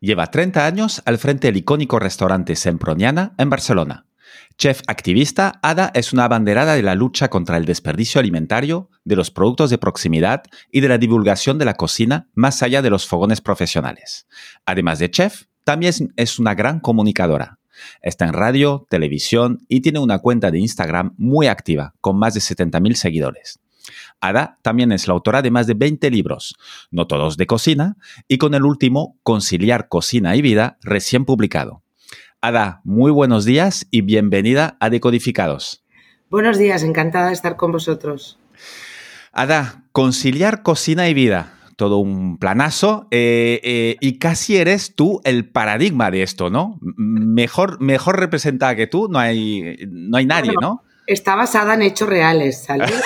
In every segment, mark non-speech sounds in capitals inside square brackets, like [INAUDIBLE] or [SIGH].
Lleva 30 años al frente del icónico restaurante Semproniana en Barcelona. Chef activista, Ada es una abanderada de la lucha contra el desperdicio alimentario, de los productos de proximidad y de la divulgación de la cocina más allá de los fogones profesionales. Además de chef, también es una gran comunicadora. Está en radio, televisión y tiene una cuenta de Instagram muy activa, con más de 70.000 seguidores. Ada también es la autora de más de 20 libros, no todos de cocina, y con el último, Conciliar Cocina y Vida, recién publicado. Ada, muy buenos días y bienvenida a Decodificados. Buenos días, encantada de estar con vosotros. Ada, conciliar cocina y vida, todo un planazo eh, eh, y casi eres tú el paradigma de esto, ¿no? Mejor, mejor representada que tú no hay, no hay nadie, ¿no? Está basada en hechos reales, ¿sabes? [LAUGHS]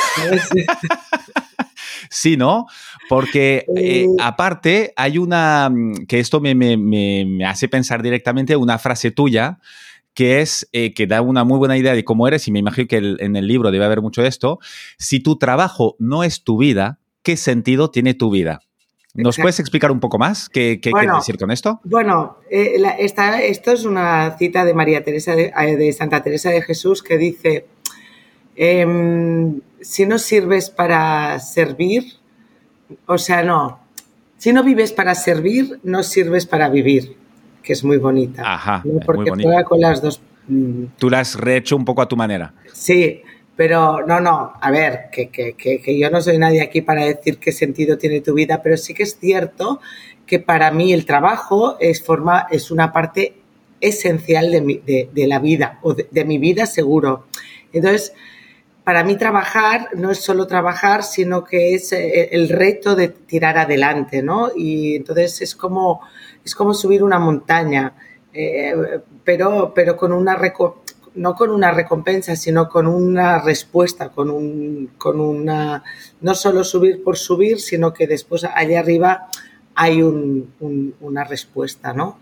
sí, ¿no? Porque eh, aparte hay una, mm, que esto me, hace pensar directamente una frase tuya que es eh, que da una muy buena idea de cómo eres y me imagino que en el libro debe haber mucho de esto. Si tu trabajo no es tu vida, ¿qué sentido tiene tu vida? ¿Nos puedes explicar un poco más qué, qué quieres decir con esto? Bueno, eh, esto es una cita de María Teresa de Santa Teresa de Jesús que dice Em, si no sirves para servir, o sea, no, si no vives para servir, no sirves para vivir, que es muy bonita. Ajá, porque juega con las dos. Mm. Tú la has rehecho un poco a tu manera. Sí, pero no, no, a ver, que, que, que, yo no soy nadie aquí para decir qué sentido tiene tu vida, pero sí que es cierto que para mí el trabajo es, forma, es una parte esencial de, mi, de, de la vida, o de, de mi vida seguro. Entonces, para mí trabajar no es solo trabajar, sino que es eh, el reto de tirar adelante, ¿no? Y entonces es como, es como subir una montaña, eh, pero, pero con una no con una recompensa, sino con una respuesta, con, un, con una, no solo subir por subir, sino que después allá arriba hay una respuesta, ¿no?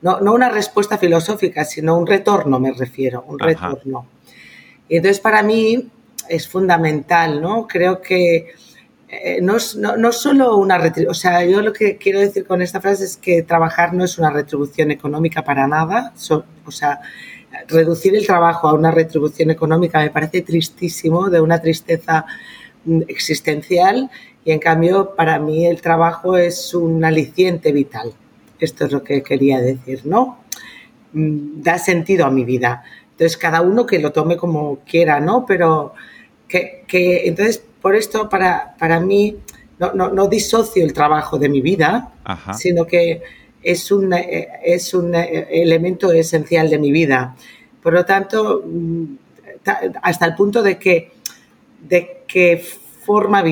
¿no? ¿no? una respuesta filosófica, sino un retorno, me refiero, un retorno. Y entonces para mí es fundamental, ¿no? Creo que eh, no, no, solo una retribución, o sea, yo lo que quiero decir con esta frase es que trabajar no es una retribución económica para nada, o sea, reducir el trabajo a una retribución económica me parece tristísimo, de una tristeza mm, existencial y en cambio para mí el trabajo es un aliciente vital. Esto es lo que quería decir, ¿no? Mm, da sentido a mi vida. Entonces, cada uno que lo tome como quiera, ¿no? Pero que, entonces, por esto, para, para mí, no, no, disocio el trabajo de mi vida, sino que es un, eh, es un eh, elemento esencial de mi vida. Por lo tanto, mm, hasta el punto de que, de que forma,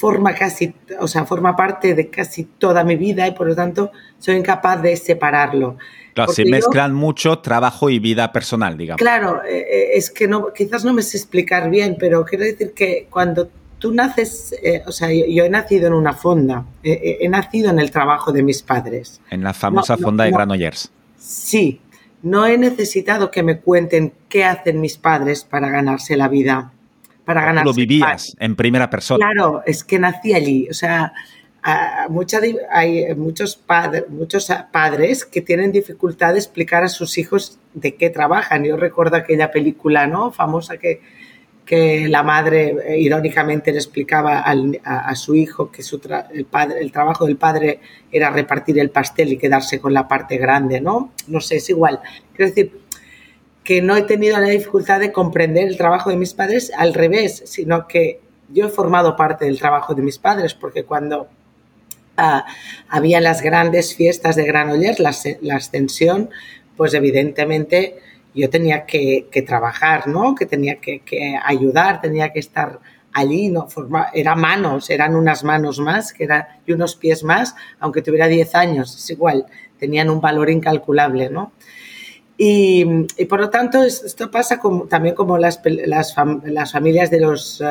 forma casi, o sea, forma parte de casi toda mi vida y por lo tanto soy incapaz de separarlo. Claro, se mezclan mucho trabajo y vida personal, digamos. Claro, eh, eh, es que no, quizás no me sé explicar bien, pero quiero decir que cuando tú naces, eh, o sea, yo, he nacido en una fonda, he nacido en el trabajo de mis padres. En la famosa fonda de Granollers. Sí, no he necesitado que me cuenten qué hacen mis padres para ganarse la vida. Para ganarse Lo vivías en primera persona. Claro, es que nací allí. O sea, hay muchos, padres muchos padres que tienen dificultad de explicar a sus hijos de qué trabajan. Yo recuerdo aquella película ¿no? famosa que, que la madre eh, irónicamente le explicaba a, su hijo que su el, padre, el trabajo del padre era repartir el pastel y quedarse con la parte grande, ¿no? No sé, es igual. Quiero decir que no he tenido la dificultad de comprender el trabajo de mis padres al revés, sino que yo he formado parte del trabajo de mis padres, porque cuando había las grandes fiestas de Granollers, la, la ascensión, pues evidentemente yo tenía que, trabajar, ¿no? Que tenía que, ayudar, tenía que estar allí, ¿no? Era manos, eran unas manos más que era, y unos pies más, aunque tuviera 10 años, es igual, tenían un valor incalculable, ¿no? Y, por lo tanto, esto pasa también como las, las, las familias de los,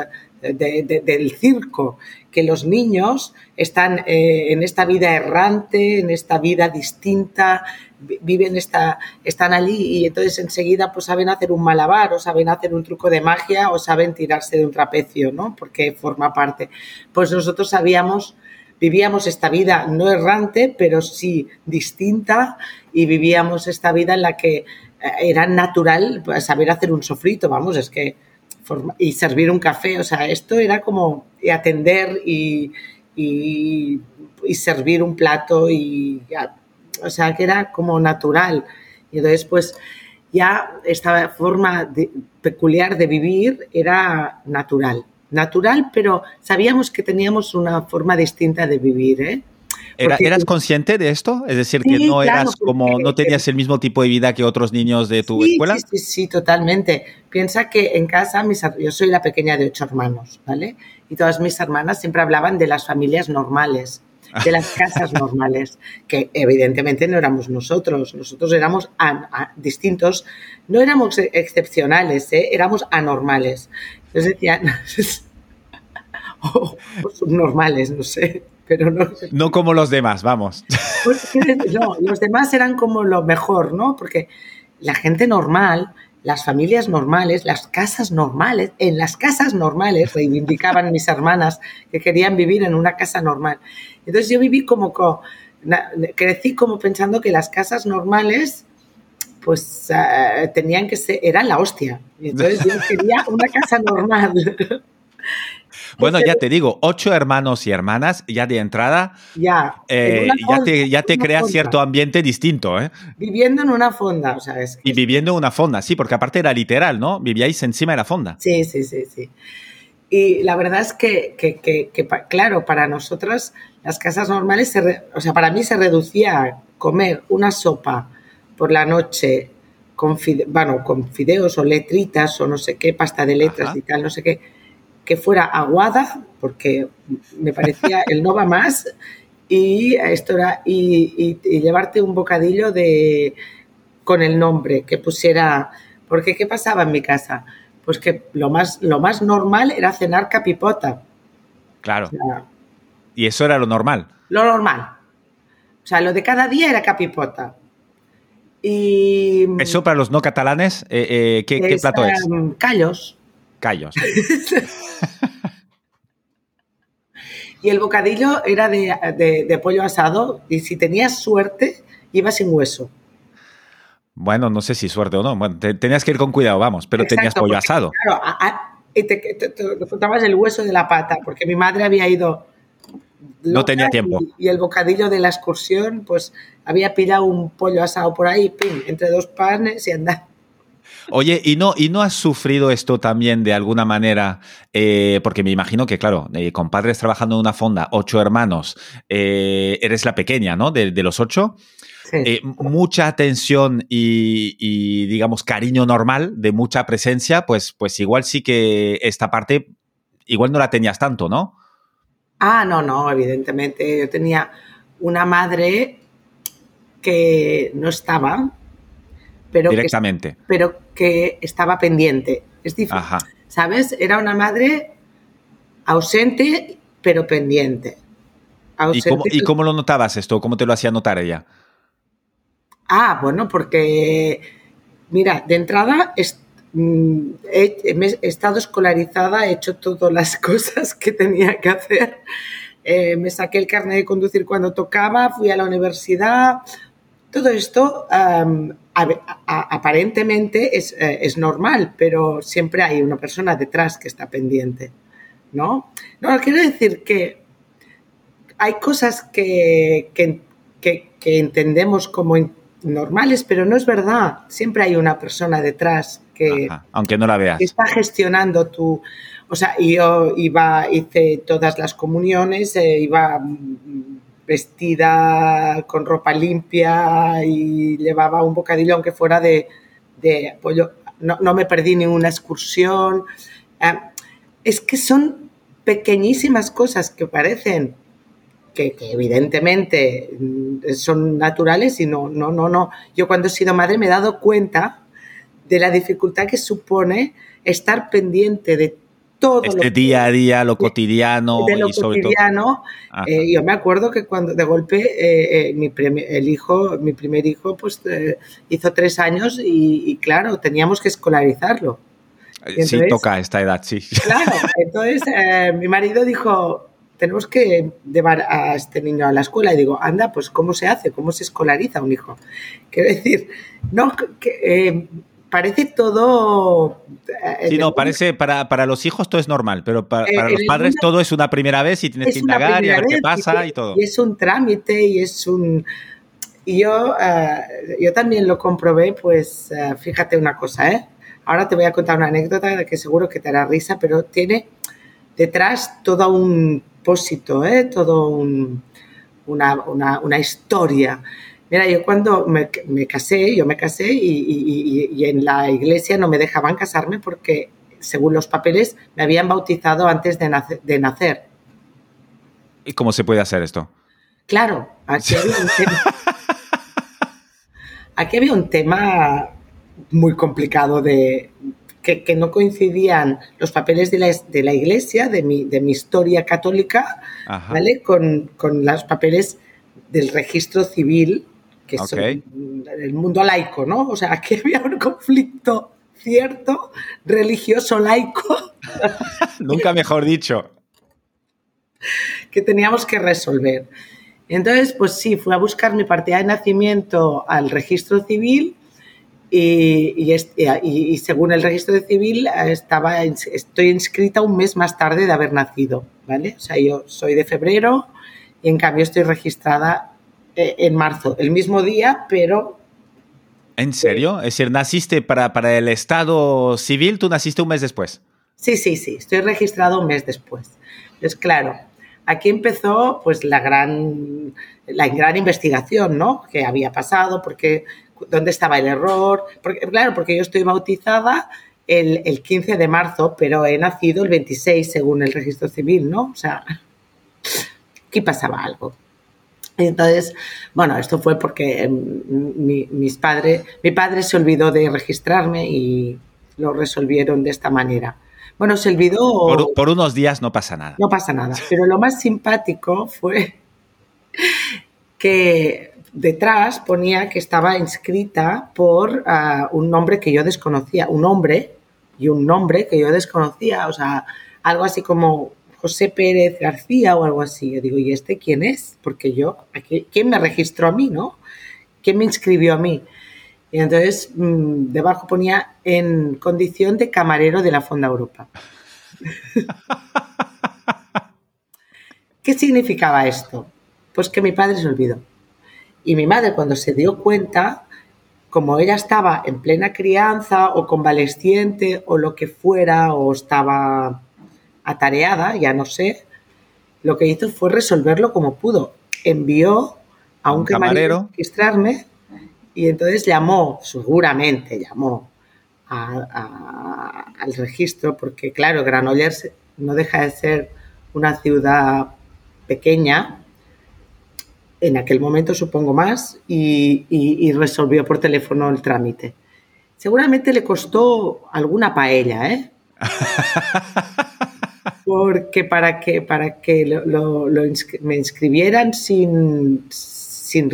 eh, del circo, que los niños están eh, en esta vida errante, en esta vida distinta, viven esta, están allí y entonces enseguida pues saben hacer un malabar o saben hacer un truco de magia o saben tirarse de un trapecio, ¿no? Porque forma parte. Pues nosotros sabíamos vivíamos esta vida no errante, pero sí distinta y vivíamos esta vida en la que eh, era natural saber hacer un sofrito, vamos, es que y servir un café, o sea, esto era como atender y, y, servir un plato y, o sea, que era como natural. Y entonces, pues, ya esta forma peculiar de vivir era natural natural, pero sabíamos que teníamos una forma distinta de vivir. ¿eh? ¿Eras consciente de esto? Es decir, que no eras como, no tenías el mismo tipo de vida que otros niños de tu escuela. Sí, sí, sí, totalmente. Piensa que en casa, mis, yo soy la pequeña de ocho hermanos, ¿vale? Y todas mis hermanas siempre hablaban de las familias normales de las casas normales, que evidentemente no éramos nosotros, nosotros éramos distintos, no éramos excepcionales, ¿eh? éramos anormales. Entonces decían, [LAUGHS] o, subnormales, no sé, pero no. No como los demás, vamos. Pues, no, los demás eran como lo mejor, ¿no? Porque la gente normal, las familias normales, las casas normales, en las casas normales, reivindicaban mis hermanas que querían vivir en una casa normal. Entonces yo viví como, crecí como pensando que las casas normales pues eh, tenían que ser, eran la hostia. Entonces yo quería una casa normal. Bueno, ya te digo, ocho hermanos y hermanas, ya de entrada, ya, eh, ya te, ya te crea cierto ambiente distinto. ¿eh? Viviendo en una fonda, o sea, Y viviendo en una fonda, sí, porque aparte era literal, ¿no? Vivíais encima de la fonda. Sí, sí, sí, sí. Y la verdad es que, que, que, claro, para nosotras las casas normales, o sea, para mí se reducía a comer una sopa por la noche con, bueno, con fideos o letritas o no sé qué, pasta de letras y tal, no sé qué que fuera aguada, porque me parecía [LAUGHS] el no va más, y esto era, y, llevarte un bocadillo de con el nombre, que pusiera, porque ¿qué pasaba en mi casa? Pues que lo más, lo más normal era cenar capipota. Claro. y eso era lo normal. Lo normal. O sea, lo de cada día era capipota. Y. Eso para los no catalanes, eh, eh, ¿qué, plato es? Callos. Callos. [LAUGHS] y el bocadillo era de, pollo asado y si tenías suerte iba sin hueso. Bueno, no sé si suerte o no. Bueno, tenías que ir con cuidado, vamos, pero tenías pollo asado. Claro, y te, te, el hueso de la pata, porque mi madre había ido. No tenía tiempo. Y, el bocadillo de la excursión, pues había pillado un pollo asado por ahí, pim, entre dos panes y andaba. Oye, ¿y no, ¿y no has sufrido esto también de alguna manera? Eh, porque me imagino que, claro, eh, con padres trabajando en una fonda, ocho hermanos, eh, eres la pequeña, ¿no? De, los ocho. mucha atención y, digamos, cariño normal, de mucha presencia, pues, pues igual sí que esta parte, igual no la tenías tanto, ¿no? Ah, no, no, evidentemente. Yo tenía una madre que no estaba, pero directamente. Que, pero que estaba pendiente. Es difícil. ¿Sabes? Era una madre ausente, pero pendiente. ¿Y, cómo, lo notabas esto? ¿Cómo te lo hacía notar ella? Ah, bueno, porque, mira, de entrada mm, he, estado escolarizada, he hecho todas las [LAUGHS] cosas que tenía que hacer. Eh, me saqué el carnet de conducir cuando tocaba, fui a la universidad, todo esto aparentemente eh, es, normal, pero siempre hay una persona detrás que está pendiente, ¿no? No, quiero decir que hay cosas que, entendemos como normales, pero no es verdad. Siempre hay una persona detrás que, aunque no la veas. está gestionando tu... O sea, yo iba, hice todas las comuniones, eh, iba vestida con ropa limpia y llevaba un bocadillo aunque fuera de, pollo. No, me perdí ni una excursión. Eh, es que son pequeñísimas cosas que parecen que, evidentemente mm, son naturales y no, no, no, no. Yo cuando he sido madre me he dado cuenta de la dificultad que supone estar pendiente de todo este lo día a día, lo cotidiano. De lo y sobre cotidiano. Eh, yo me acuerdo que cuando de golpe eh, eh, mi el hijo, mi primer hijo, pues hizo tres años y, claro, teníamos que escolarizarlo. sí, toca esta edad, sí. Claro, entonces mi marido dijo, tenemos que llevar a este niño a la escuela y digo, anda, pues ¿cómo se hace? ¿Cómo se escolariza un hijo? Quiero decir, no, que, parece todo... Eh, sí, no, parece, para, para, los hijos todo es normal, pero para, eh, los padres todo es una primera vez y tienes que indagar y a ver qué pasa y, todo. Y es un trámite y es un... Y yo, eh, yo también lo comprobé, pues fíjate una cosa, ¿eh? Ahora te voy a contar una anécdota que seguro que te hará risa, pero tiene detrás todo un pósito, ¿eh? Todo un, una, una, una historia. Mira, yo cuando me, casé, yo me casé y, en la iglesia no me dejaban casarme porque, según los papeles, me habían bautizado antes de nacer. ¿Y cómo se puede hacer esto? Claro, aquí había un tema, [LAUGHS] aquí había un tema muy complicado de que, no coincidían los papeles de la, de la iglesia, de mi, de mi historia católica, ¿vale? Con, con los papeles del registro civil que es el mundo laico, ¿no? O sea, aquí [LAUGHS] había un conflicto cierto, religioso laico. [LAUGHS] Nunca mejor dicho. Que teníamos que resolver. Entonces, pues sí, fui a buscar mi partida de nacimiento al registro civil y, y, según el registro civil estaba, estoy inscrita un mes más tarde de haber nacido, ¿vale? O sea, yo soy de febrero y en cambio estoy registrada eh, en marzo, el mismo día, pero... ¿En serio? Es decir, naciste para, para el estado civil, tú naciste un mes después. Sí, sí, sí, estoy registrado un mes después. Es claro, aquí empezó pues la gran, la gran investigación, ¿no? ¿Qué había pasado? Porque, ¿Dónde estaba el error? Porque, claro, porque yo estoy bautizada el, el 15 de marzo, pero he nacido el 26 según el registro civil, ¿no? O sea, aquí pasaba algo. Entonces, bueno, esto fue porque em, mi, mis padres, mi padre se olvidó de registrarme y lo resolvieron de esta manera. Bueno, se olvidó. Por, unos días no pasa nada. No pasa nada. Pero lo más simpático fue que detrás ponía que estaba inscrita por ah, un nombre que yo desconocía, un hombre y un nombre que yo desconocía, o sea, algo así como José Pérez García o algo así. Yo digo, ¿y este quién es? Porque yo, ¿quién me registró a mí, no? ¿Quién me inscribió a mí? Y entonces mm, debajo ponía en condición de camarero de la Fonda Europa. [LAUGHS] ¿Qué significaba esto? Pues que mi padre se olvidó. Y mi madre cuando se dio cuenta, como ella estaba en plena crianza o convaleciente o lo que fuera, o estaba atareada, ya no sé, lo que hizo fue resolverlo como pudo. Envió a un, camarero a registrarme y entonces llamó, seguramente llamó al registro, porque claro, Granollers no deja de ser una ciudad pequeña, en aquel momento supongo más, y, y resolvió por teléfono el trámite. Seguramente le costó alguna paella, ¿eh? [LAUGHS] porque para que, para que lo, me inscribieran sin, sin,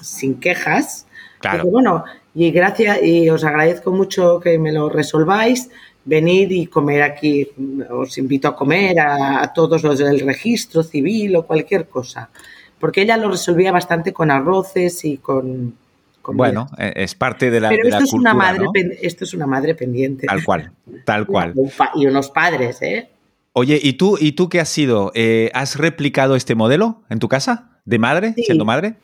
sin quejas, claro. bueno, y gracias, y os agradezco mucho que me lo resolváis, venir y comer aquí, os invito a comer a, todos los del registro civil o cualquier cosa, porque ella lo resolvía bastante con arroces y con... bueno, e, es parte de la, Pero esto, es una madre, esto es una madre pendiente. Tal cual, tal [LAUGHS] cual. Y unos padres, ¿eh? Oye, ¿y tú, ¿y tú qué has sido? Eh, ¿Has replicado este modelo en tu casa? ¿De madre? ¿Siendo madre?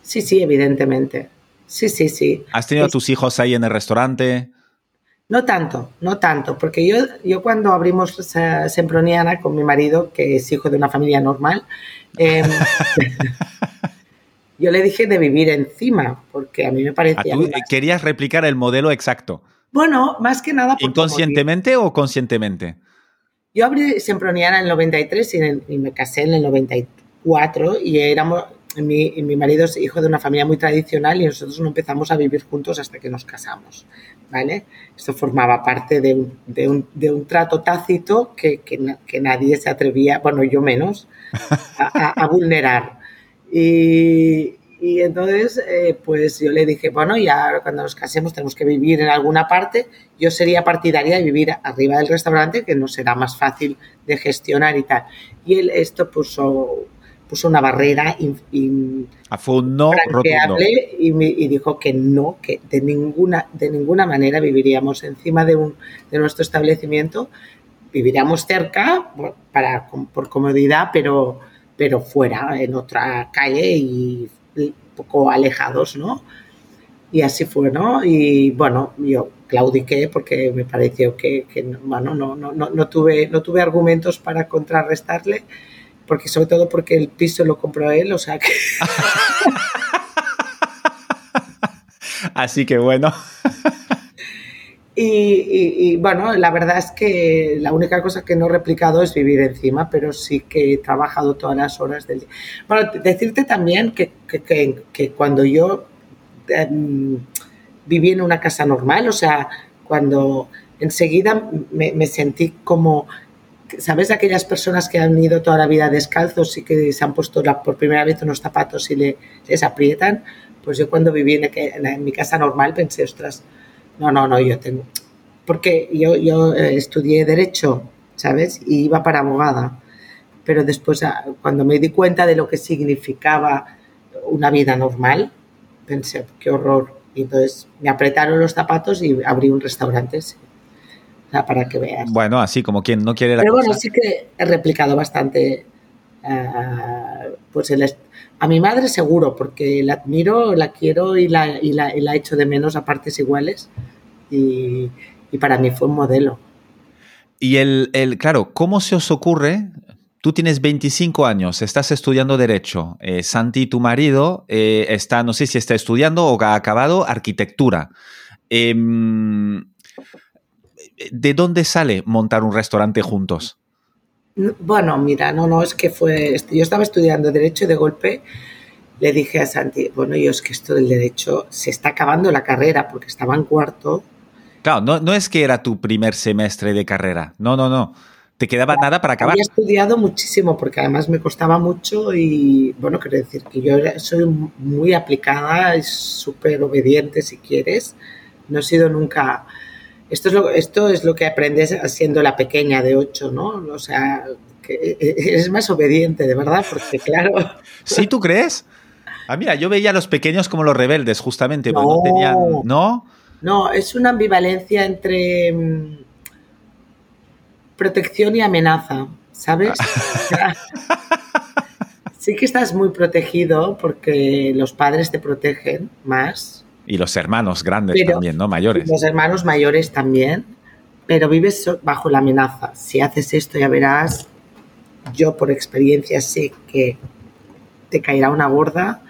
Sí, sí, evidentemente. Sí, sí, sí. ¿Has tenido a tus hijos ahí en el restaurante? No tanto, no tanto, porque yo, yo cuando abrimos Semproniana con mi marido, que es hijo de una familia normal, em, [LAUGHS] yo le dije de vivir encima, porque a mí me parecía... ¿Tú querías replicar el modelo exacto? Bueno, más que nada... ¿Inconscientemente o conscientemente? Yo abrí Semproniana en el 93 y, me casé en el 94. cuatro y éramos, mi, mi, marido es hijo de una familia muy tradicional y nosotros no empezamos a vivir juntos hasta que nos casamos, ¿vale? Esto formaba parte de un, de un, de un trato tácito que, que, que, nadie se atrevía, bueno, yo menos, a, a, a vulnerar. Y, y entonces, eh, pues yo le dije, bueno, ya cuando nos casemos tenemos que vivir en alguna parte. Yo sería partidaria de vivir arriba del restaurante, que no será más fácil de gestionar y tal. Y él esto puso, puso una barrera in, in, ah, fue un no y, me, y, dijo que no, que de ninguna, de ninguna manera viviríamos encima de, un, de nuestro establecimiento. Viviríamos cerca para, por comodidad, pero, pero fuera, en otra calle y un poco alejados, ¿no? Y así fue, ¿no? Y bueno, yo claudiqué porque me pareció que, que bueno, no, no, no, no, tuve, no tuve argumentos para contrarrestarle, porque sobre todo porque el piso lo compró él, o sea que... [LAUGHS] así que bueno. [LAUGHS] Y, y, y, bueno, la verdad es que la única cosa que no he replicado es vivir encima, pero sí que he trabajado todas las horas del día. Bueno, decirte también que, que, que, que cuando yo eh, viví en una casa normal, o sea, cuando enseguida me, me, sentí como, ¿sabes? Aquellas personas que han ido toda la vida descalzos y que se han puesto la, por primera vez unos zapatos y le, les aprietan, pues yo cuando viví en, en mi casa normal pensé, ostras, no, no, no, yo tengo. Porque yo, yo eh, estudié Derecho, ¿sabes? Y iba para abogada. Pero después, ah, cuando me di cuenta de lo que significaba una vida normal, pensé, qué horror. Y entonces me apretaron los zapatos y abrí un restaurante. Sí. O sea, para que veas. Bueno, así como quien no quiere la Pero cosa. bueno, sí que he replicado bastante. Uh, pues el, a mi madre seguro, porque la admiro, la quiero y la, y la, y la echo de menos a partes iguales. Y, y para mí fue un modelo. Y el, el, claro, ¿cómo se os ocurre? Tú tienes 25 años, estás estudiando Derecho. Eh, Santi, tu marido, eh, está, no sé si está estudiando o ha acabado arquitectura. Eh, ¿De dónde sale montar un restaurante juntos? Bueno, mira, no, no, es que fue. Yo estaba estudiando Derecho y de golpe le dije a Santi, bueno, yo es que esto del Derecho se está acabando la carrera porque estaba en cuarto. Claro, no, no es que era tu primer semestre de carrera. No, no, no. Te quedaba claro, nada para acabar. Había estudiado muchísimo porque además me costaba mucho y, bueno, quiero decir que yo soy muy aplicada y súper obediente si quieres. No he sido nunca esto es, lo, esto es lo que aprendes siendo la pequeña de 8, ¿no? O sea, que eres más obediente, de verdad, porque claro. ¿Sí tú crees? Ah, mira, yo veía a los pequeños como los rebeldes, justamente, no, no tenían. ¿No? No, es una ambivalencia entre mm, protección y amenaza, ¿sabes? [LAUGHS] sí que estás muy protegido porque los padres te protegen más, y los hermanos grandes pero, también, ¿no? Mayores. Los hermanos mayores también, pero vives bajo la amenaza. Si haces esto ya verás, yo por experiencia sé que te caerá una gorda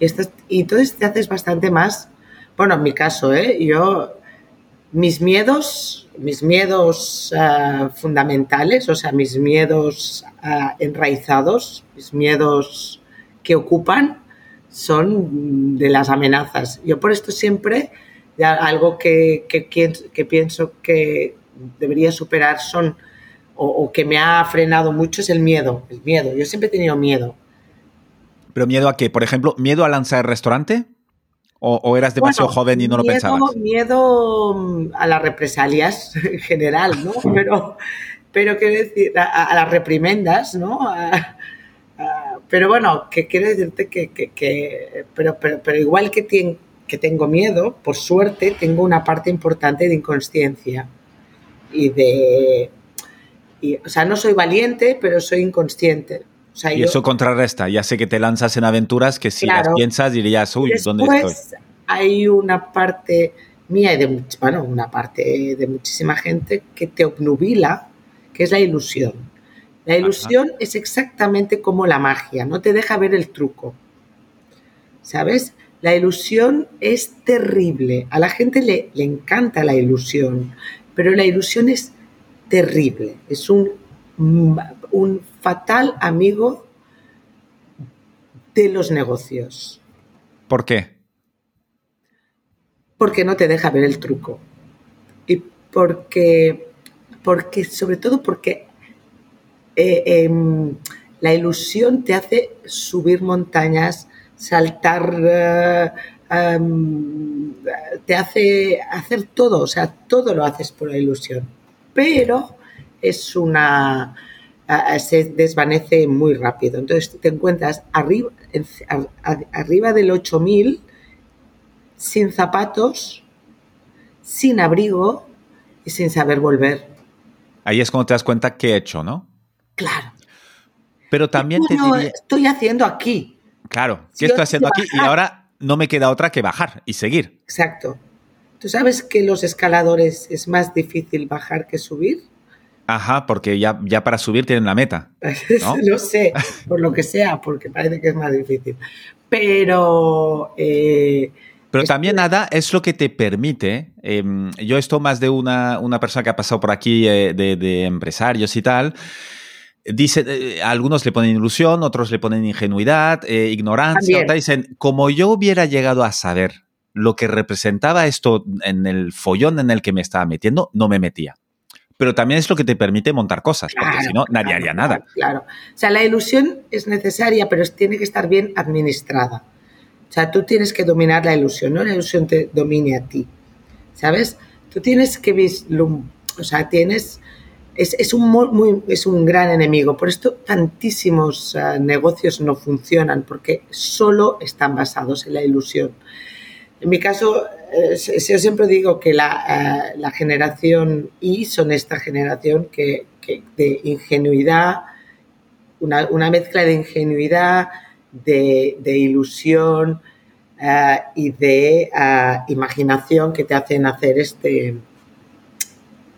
y, estás, y entonces te haces bastante más, bueno, en mi caso, ¿eh? Yo, mis miedos, mis miedos uh, fundamentales, o sea, mis miedos uh, enraizados, mis miedos que ocupan, son de las amenazas. Yo por esto siempre, algo que, que, que, pienso que debería superar son, o, o, que me ha frenado mucho, es el miedo. El miedo. Yo siempre he tenido miedo. ¿Pero miedo a qué? Por ejemplo, ¿miedo a lanzar el restaurante? ¿O, o eras demasiado bueno, joven y no miedo, lo pensabas? Miedo a las represalias [LAUGHS] en general, ¿no? Pero, pero quiero decir, a, a las reprimendas, ¿no? A, pero bueno, que quiero decirte que, que, que pero, pero, pero, igual que, ten, que tengo miedo, por suerte tengo una parte importante de inconsciencia y de... Y, o sea, no soy valiente, pero soy inconsciente. Sea, y yo, eso contrarresta. Ya sé que te lanzas en aventuras que si claro, las piensas dirías, uy, después ¿dónde estoy? Hay una parte mía y de, bueno, una parte de muchísima gente que te obnubila, que es la ilusión. La ilusión Ajá. es exactamente como la magia, no te deja ver el truco. ¿Sabes? La ilusión es terrible. A la gente le, le encanta la ilusión, pero la ilusión es terrible. Es un, un fatal amigo de los negocios. ¿Por qué? Porque no te deja ver el truco. Y porque, porque sobre todo porque eh, em, la ilusión te hace subir montañas, saltar, eh, em, te hace hacer todo, o sea, todo lo haces por la ilusión. Pero es una se desvanece muy rápido. Entonces te encuentras arriba, arriba del 8000 sin zapatos, sin abrigo y sin saber volver. Ahí es cuando te das cuenta qué he hecho, ¿no? Claro. Pero también te diría... estoy haciendo aquí? Claro, ¿qué estoy haciendo aquí? Y ahora no me queda otra que bajar y seguir. Exacto. ¿Tú sabes que los escaladores es más difícil bajar que subir? Ajá, porque ya, ya para subir tienen la meta. [LAUGHS] ¿no? sé, por lo que sea, porque parece que es más difícil. Pero... Eh, pero también nada es lo que te permite, em, yo esto más de una, una, persona que ha pasado por aquí eh, de, empresarios y tal, dice, eh, algunos le ponen ilusión, otros le ponen ingenuidad, ignorancia, dicen, como yo hubiera llegado a saber lo que representaba esto en el follón en el que me estaba metiendo, no me metía pero también es lo que te permite montar cosas, porque si no, nadie haría nada. Claro, o sea, la ilusión es necesaria, pero tiene que estar bien administrada. O sea, tú tienes que dominar la ilusión, no la ilusión te domine a ti, ¿sabes? Tú tienes que vislumbrar, o sea, tienes... Es, un, muy, es un gran enemigo. Por esto tantísimos ah, negocios no funcionan, porque solo están basados en la ilusión. En mi caso, eh, yo siempre digo que la, eh, generación Y son esta generación que, de ingenuidad, una, mezcla de ingenuidad, de, ilusión eh, y de imaginación que te hacen hacer este,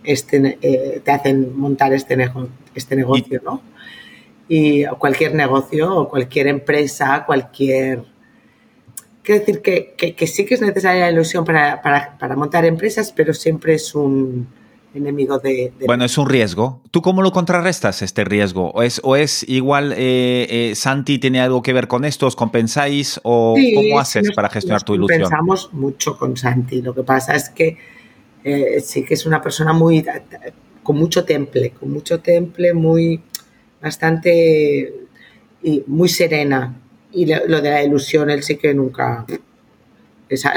este te hacen montar este, este negocio, ¿no? Y cualquier negocio o cualquier empresa, cualquier Quiero decir que, sí que es necesaria la ilusión para, montar empresas, pero siempre es un enemigo de, Bueno, es un riesgo. ¿Tú cómo lo contrarrestas este riesgo? ¿O es, o es igual eh, eh, Santi tiene algo que ver con esto? ¿Os compensáis? ¿O cómo haces para gestionar tu ilusión? Pensamos mucho con Santi. Lo que pasa es que eh, sí que es una persona muy con mucho temple, con mucho temple, muy bastante y muy serena y lo, de la ilusión, él sí que nunca. [LAUGHS] Esa,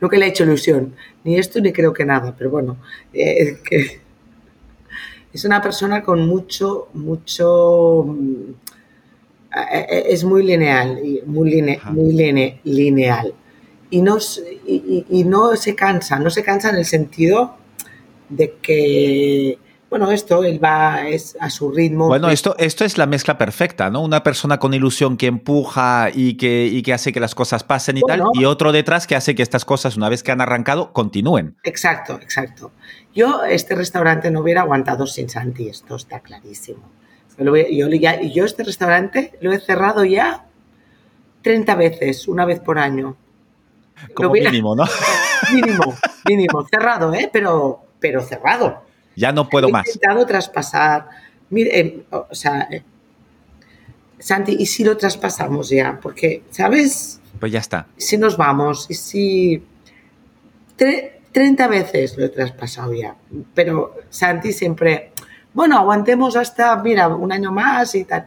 nunca le ha hecho ilusión. Ni esto ni creo que nada, pero bueno. Eh, que es una persona con mucho, mucho. Eh, eh, es muy lineal, muy, muy lineal. Y no, y no se cansa, no se cansa en el sentido de que bueno, esto, él va es a su ritmo. Bueno, esto, esto es la mezcla perfecta, ¿no? Una persona con ilusión que empuja y que, y que hace que las cosas pasen y tal, y otro detrás que hace que estas cosas, una vez que han arrancado, continúen. Exacto, exacto. Yo este restaurante no hubiera aguantado sin Santi, esto está clarísimo. Yo, ya, yo este restaurante lo he cerrado ya 30 veces, una vez por año. Como mínimo, ¿no? [LAUGHS] Mínimo, mínimo. Cerrado, ¿eh? Pero, pero cerrado. Ya no puedo más. He intentado traspasar. Mire, eh, o sea, eh, Santi, ¿y si lo traspasamos ya? Porque, ¿sabes? Pues ya está. Si nos vamos, y si. 30 veces lo he traspasado ya. Pero Santi siempre. Bueno, aguantemos hasta, mira, un año más y tal.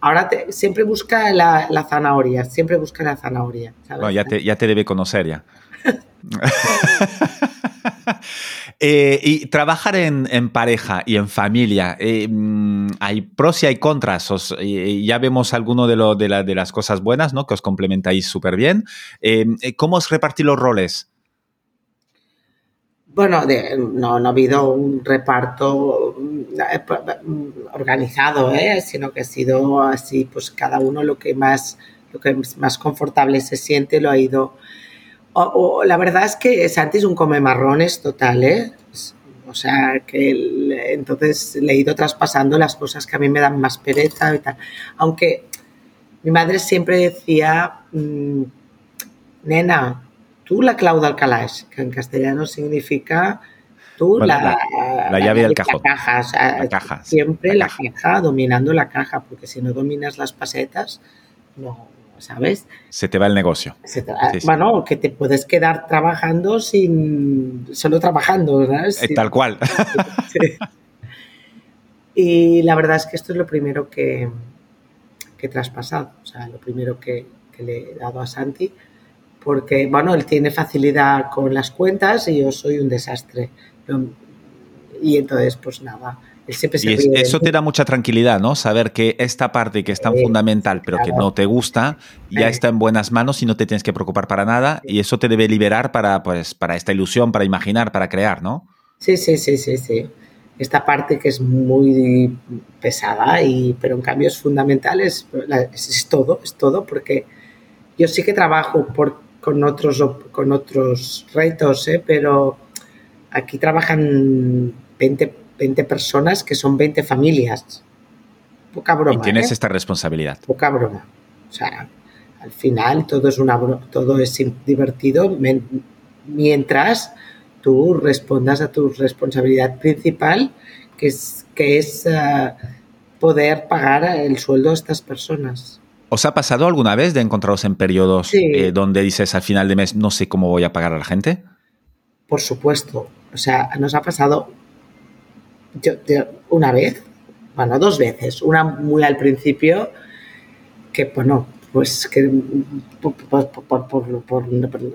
Ahora siempre busca la, zanahoria, siempre busca la zanahoria. ya, te, ya te debe conocer ya. [LAUGHS] Eh, y trabajar en, pareja y en familia, eh, mm, hay pros y hay contras. ya vemos alguno de, las cosas buenas. Que os complementáis súper bien. Eh, ¿Cómo os repartís los roles? Bueno, no, no, ha habido un reparto mm, organizado, sino que ha sido así, pues cada uno lo que más, lo que más confortable se siente lo ha ido o, la verdad es que Santi es un come marrones total, ¿eh? O sea, que entonces le he ido traspasando las cosas que a mí me dan más pereza y tal. Aunque mi madre siempre decía, mm, nena, tú la Claudia Alcalá, que en castellano significa tú la, la, llave del cajón. La caja, siempre la caja. dominando la caja, porque si no dominas las pasetas, no, ¿sabes? Se te va el negocio. Bueno, que te puedes quedar trabajando sin, solo trabajando, ¿sabes? Eh, tal cual. Y la verdad es que esto es lo primero que, que he traspasado, o sea, lo primero que, que le he dado a Santi, porque, bueno, él tiene facilidad con las cuentas y yo soy un desastre. Y entonces, pues nada, él siempre se y eso te da mucha tranquilidad, ¿no? Saber que esta parte que es tan fundamental, pero que no te gusta, ya está en buenas manos y no te tienes que preocupar para nada. Y eso te debe liberar para, pues, para esta ilusión, para imaginar, para crear, ¿no? Sí, sí, sí, sí, sí esta parte que es muy pesada, y, pero en cambio es fundamental, es, es, todo, es todo, porque yo sí que trabajo por, con, otros, con otros retos, ¿eh? pero aquí trabajan 20, 20, personas que son 20 familias. Poca broma. Y tienes ¿eh? esta responsabilidad. Poca broma. O sea, al final todo es, una, todo es divertido mientras tú respondas a tu responsabilidad principal, que es, que es uh, poder pagar el sueldo a estas personas. ¿Os ha pasado alguna vez de encontraros en periodos sí. eh, donde dices al final de mes no sé cómo voy a pagar a la gente? Por supuesto. O sea, nos ha pasado yo, una vez, bueno, dos veces. Una muy al principio, que bueno, pues que por, por, por,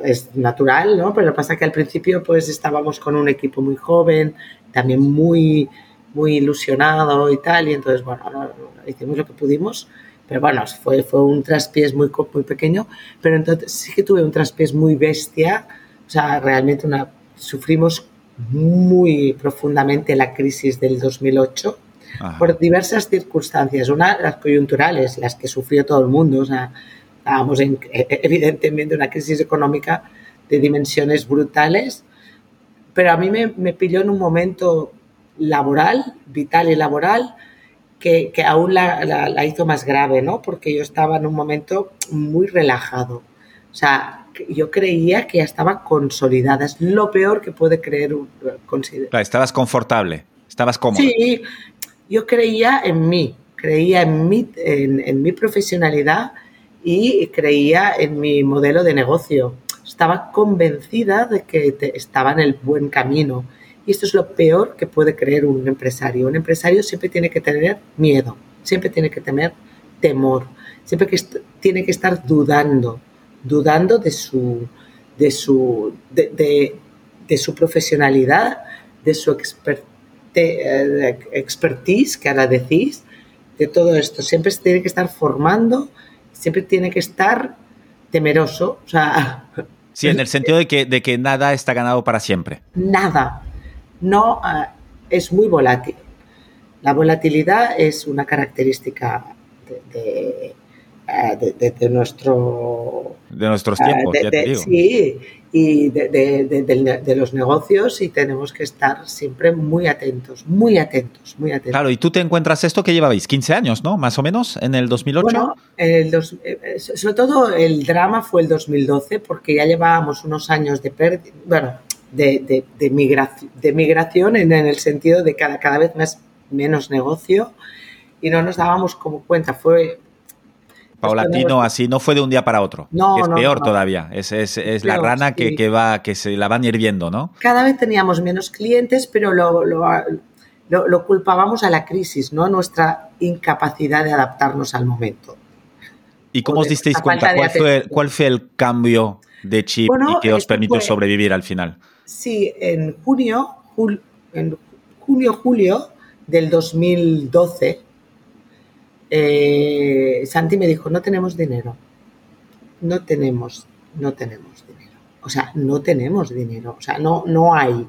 es natural, ¿no? Pero pasa que al principio pues estábamos con un equipo muy joven, también muy, muy ilusionado y tal, y entonces, bueno, hicimos lo que pudimos, pero bueno, fue, fue un traspiés muy, muy pequeño, pero entonces sí que tuve un traspiés muy bestia, o sea, realmente una, sufrimos muy profundamente la crisis del 2008, Ajá. por diversas circunstancias. Una, las coyunturales, las que sufrió todo el mundo. O sea, estábamos en, evidentemente una crisis económica de dimensiones brutales, pero a mí me, me pilló en un momento laboral, vital y laboral, que, que aún la, la, la, hizo más grave, ¿no? Porque yo estaba en un momento muy relajado. O sea, yo creía que ya estaba consolidada. Es lo peor que puede creer un... Claro, estabas confortable, estabas cómodo. Sí, yo creía en mí, creía en mi, en, en mi profesionalidad y creía en mi modelo de negocio. Estaba convencida de que te, estaba en el buen camino. Y esto es lo peor que puede creer un empresario. Un empresario siempre tiene que tener miedo, siempre tiene que tener temor, siempre que tiene que estar dudando, dudando de su, de su, de, de, de su profesionalidad, de su expertise de, expertise que ahora decís, de todo esto. Siempre se tiene que estar formando, siempre tiene que estar temeroso. O sea, sí, en el sentido de que, de que nada está ganado para siempre. Nada. No uh, es muy volátil. La volatilidad es una característica de, de, uh, de, de nuestro... De nuestros tiempos, ya te digo. Sí, y de, los negocios y tenemos que estar siempre muy atentos, muy atentos, muy atentos. Claro, y tú te encuentras esto que llevabais 15 años, ¿no? Más o menos, en el 2008. Bueno, el dos, eh, sobre todo el drama fue el 2012 porque ya llevábamos unos años de pérdida, bueno, de, de, migración, de migración en, en, el sentido de cada, cada vez más menos negocio y no nos dábamos como cuenta. Fue paulatino así, no fue de un día para otro. No, es no, peor no. todavía. Es, es, es la rana sí. que, que, va, que se la van hirviendo, ¿no? Cada vez teníamos menos clientes, pero lo, lo, lo, lo culpábamos a la crisis, ¿no? Nuestra incapacidad de adaptarnos al momento. ¿Y cómo os disteis cuenta? ¿Cuál fue, ¿Cuál fue el cambio de chip bueno, y que os permitió fue, sobrevivir al final? Sí, en junio, jul, en junio, julio del 2012, eh, Santi me dijo, no tenemos dinero, no tenemos, no tenemos dinero. O sea, no tenemos dinero, o sea, no, no hay.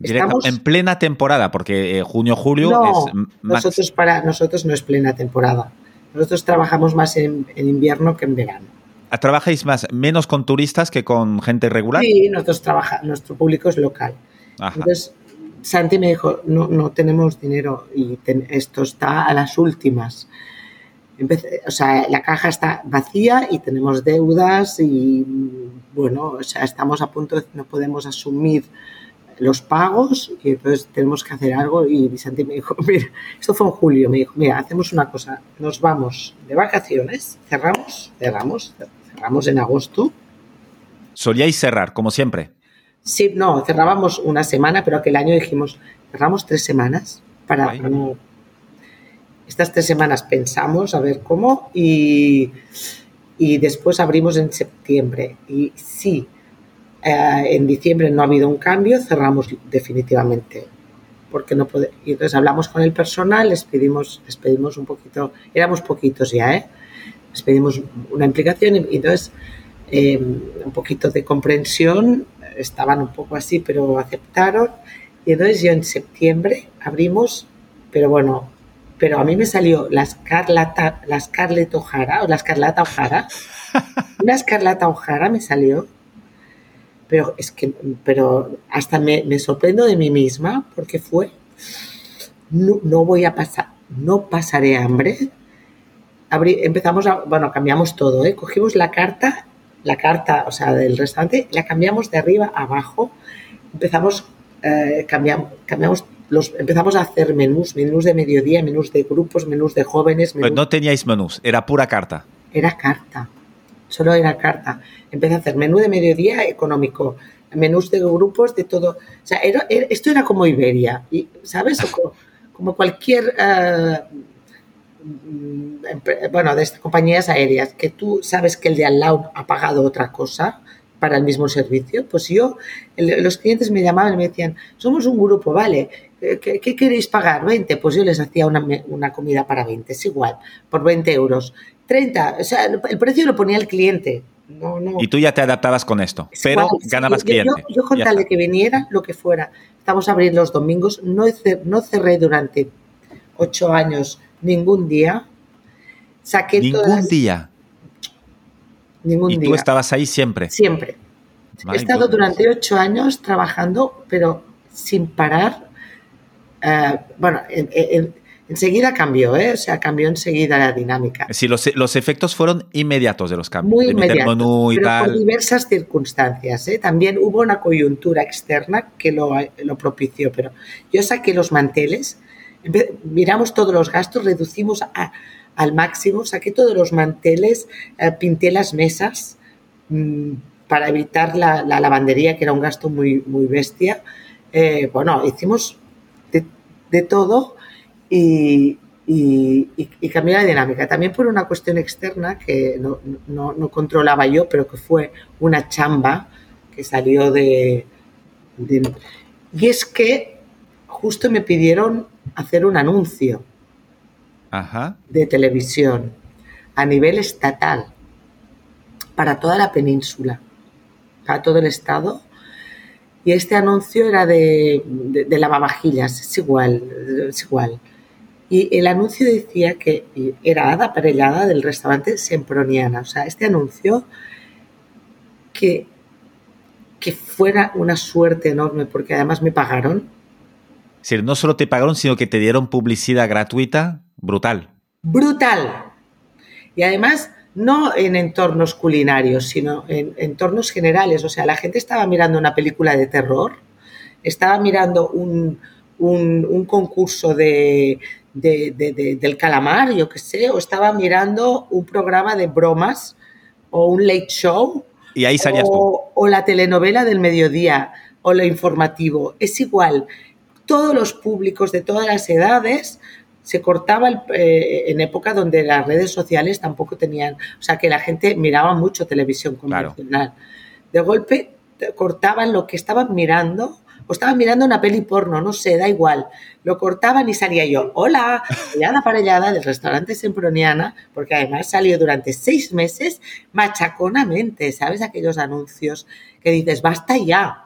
Estamos... En plena temporada, porque eh, junio, julio no, es... Nosotros, para nosotros no es plena temporada. Nosotros trabajamos más en, en invierno que en verano. ¿Trabajáis más, menos con turistas que con gente regular? Sí, nosotros trabaja, nuestro público es local. Ajá. Entonces, Santi me dijo, no, no tenemos dinero y ten, esto está a las últimas. O sea, la caja está vacía y tenemos deudas y, bueno, o sea, estamos a punto de, no podemos asumir los pagos y entonces tenemos que hacer algo y Vicente me dijo, [LAUGHS] mira, esto fue en julio, me dijo, mira, hacemos una cosa, nos vamos de vacaciones, cerramos, cerramos, cerramos en agosto. Solíais cerrar, como siempre. Sí, no, cerrábamos una semana, pero aquel año dijimos, cerramos tres semanas para no... Estas tres semanas pensamos a ver cómo y, y después abrimos en septiembre. Y sí, eh, en diciembre no ha habido un cambio, cerramos definitivamente. Porque no puede, y entonces hablamos con el personal, les pedimos, les pedimos un poquito, éramos poquitos ya, ¿eh? les pedimos una implicación y, entonces eh, un poquito de comprensión, estaban un poco así, pero aceptaron. Y entonces yo en septiembre abrimos, pero bueno, pero a mí me salió la escarlata, la Scarlett O'Hara, o la escarlata O'Hara, [LAUGHS] una escarlata O'Hara me salió pero es que, pero hasta me, sorprendo de mí misma porque fue, no, voy a pasar, no pasaré hambre. empezamos a, bueno, cambiamos todo, ¿eh? cogimos la carta, la carta, o sea, del restaurante, la cambiamos de arriba a abajo, empezamos, eh, cambiamos, cambiamos los, empezamos a hacer menús, menús de mediodía, menús de grupos, menús de jóvenes. Pues no teníais menús, era pura carta. Era carta solo era carta. Empecé a hacer menú de mediodía económico, menús de grupos, de todo. O sea, esto era como Iberia, y, ¿sabes? como, cualquier, eh, bueno, de estas compañías aéreas, que tú sabes que el de al lado ha pagado otra cosa para el mismo servicio. Pues yo, los clientes me llamaban y me decían, somos un grupo, vale, ¿qué, queréis pagar? ¿20? Pues yo les hacía una, una comida para 20, es igual, por 20 euros. 30, o sea, el precio lo ponía el cliente. No, no. Y tú ya te adaptabas con esto, pero ganabas cliente. Yo, con tal de que viniera, lo que fuera. Estamos abriendo los domingos, no, no cerré durante ocho años ningún día. Saqué ¿Ningún día? Ningún ¿Y tú estabas ahí siempre? Siempre. He estado durante ocho años trabajando, pero sin parar. Eh, bueno, en, Enseguida cambió, ¿eh? o sea, cambió enseguida la dinámica. Sí, los, los efectos fueron inmediatos de los cambios. Muy inmediatos, pero por diversas circunstancias. ¿eh? También hubo una coyuntura externa que lo, lo propició, pero yo saqué los manteles, miramos todos los gastos, reducimos al máximo, saqué todos los manteles, eh, pinté las mesas mmm, para evitar la, la, lavandería, que era un gasto muy, muy bestia. Eh, bueno, hicimos de, de todo y, y, la dinámica. También por una cuestión externa que no, no, controlaba yo, pero que fue una chamba que salió de, Y es que justo me pidieron hacer un anuncio de televisión a nivel estatal para toda la península, para todo el estado. Y este anuncio era de, de, de lavavajillas, es igual, es igual. Y el anuncio decía que era Ada Parellada del restaurante Semproniana. O sea, este anuncio que, que fuera una suerte enorme porque además me pagaron. Sí, no solo te pagaron, sino que te dieron publicidad gratuita, brutal. Brutal. Y además, no en entornos culinarios, sino en entornos generales. O sea, la gente estaba mirando una película de terror, estaba mirando un, un concurso de, de, del calamar, yo qué sé, o estaba mirando un programa de bromas o un late show. Y ahí salías o, o la telenovela del mediodía o lo informativo. Es igual. Todos los públicos de todas las edades se cortaba eh, en época donde las redes sociales tampoco tenían, o sea, que la gente miraba mucho televisión convencional. De golpe cortaban lo que estaban mirando o estaba mirando una peli porno, no sé, da igual. Lo cortaban y salía yo, hola, la parellada del restaurante Semproniana, porque además salió durante seis meses machaconamente, ¿sabes? Aquellos anuncios que dices, basta ya.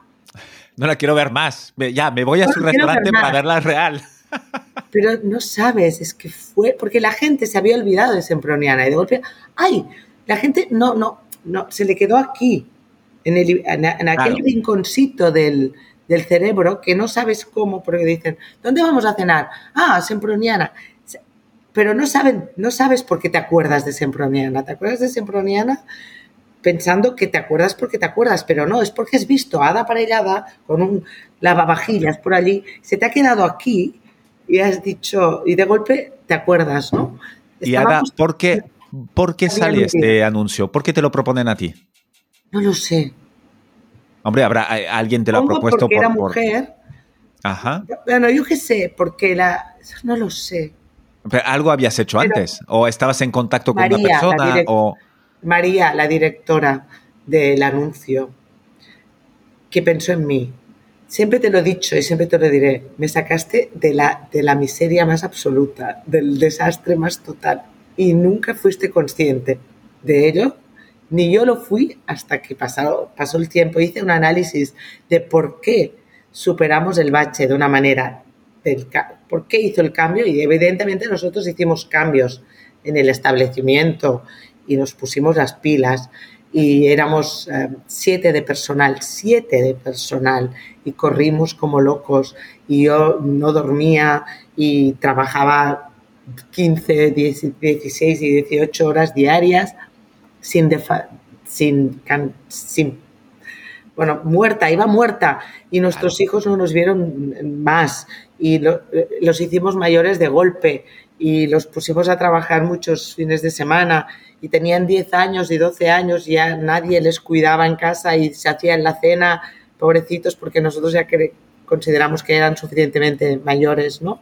No la quiero ver más, ya, me voy a su restaurante para verla real. [LAUGHS] Pero no sabes, es que fue, porque la gente se había olvidado de Semproniana y de golpe, ay, la gente no, no, no, se le quedó aquí, en, el, en, aquel rinconcito del, del cerebro que no sabes cómo, porque dicen, ¿dónde vamos a cenar? Ah, Semproniana. Pero no, saben, no sabes por qué te acuerdas de Semproniana. ¿Te acuerdas de Semproniana? Pensando que te acuerdas porque te acuerdas, pero no, es porque has visto a Ada Parellada con un lavavajillas por allí, se te ha quedado aquí y has dicho, y de golpe te acuerdas, ¿no? y Ada, ¿por qué, ¿por qué sale este anuncio? ¿Por qué te lo proponen a ti? No lo sé. Hombre, habrá alguien te lo ha propuesto porque era mujer. Ajá. Bueno, yo qué sé, porque la no lo sé. ¿Algo habías hecho antes? ¿O estabas en contacto con una persona? O... María, la directora del anuncio, que pensó en mí. Siempre te lo he dicho y siempre te lo diré. Me sacaste de la, de la miseria más absoluta, del desastre más total. Y nunca fuiste consciente de ello. Ni yo lo fui hasta que pasó, pasó el tiempo. Hice un análisis de por qué superamos el bache de una manera por qué hizo el cambio y evidentemente nosotros hicimos cambios en el establecimiento y nos pusimos las pilas y éramos eh, siete de personal, siete de personal y corrimos como locos y yo no dormía y trabajaba 15, 16 y 18 horas diarias sin, sin, sin bueno, muerta, iba muerta y nuestros hijos no nos vieron más y los hicimos mayores de golpe y los pusimos a trabajar muchos fines de semana y tenían 10 años y 12 años y ya nadie les cuidaba en casa y se hacía en la cena, pobrecitos, porque nosotros ya consideramos que eran suficientemente mayores, ¿no?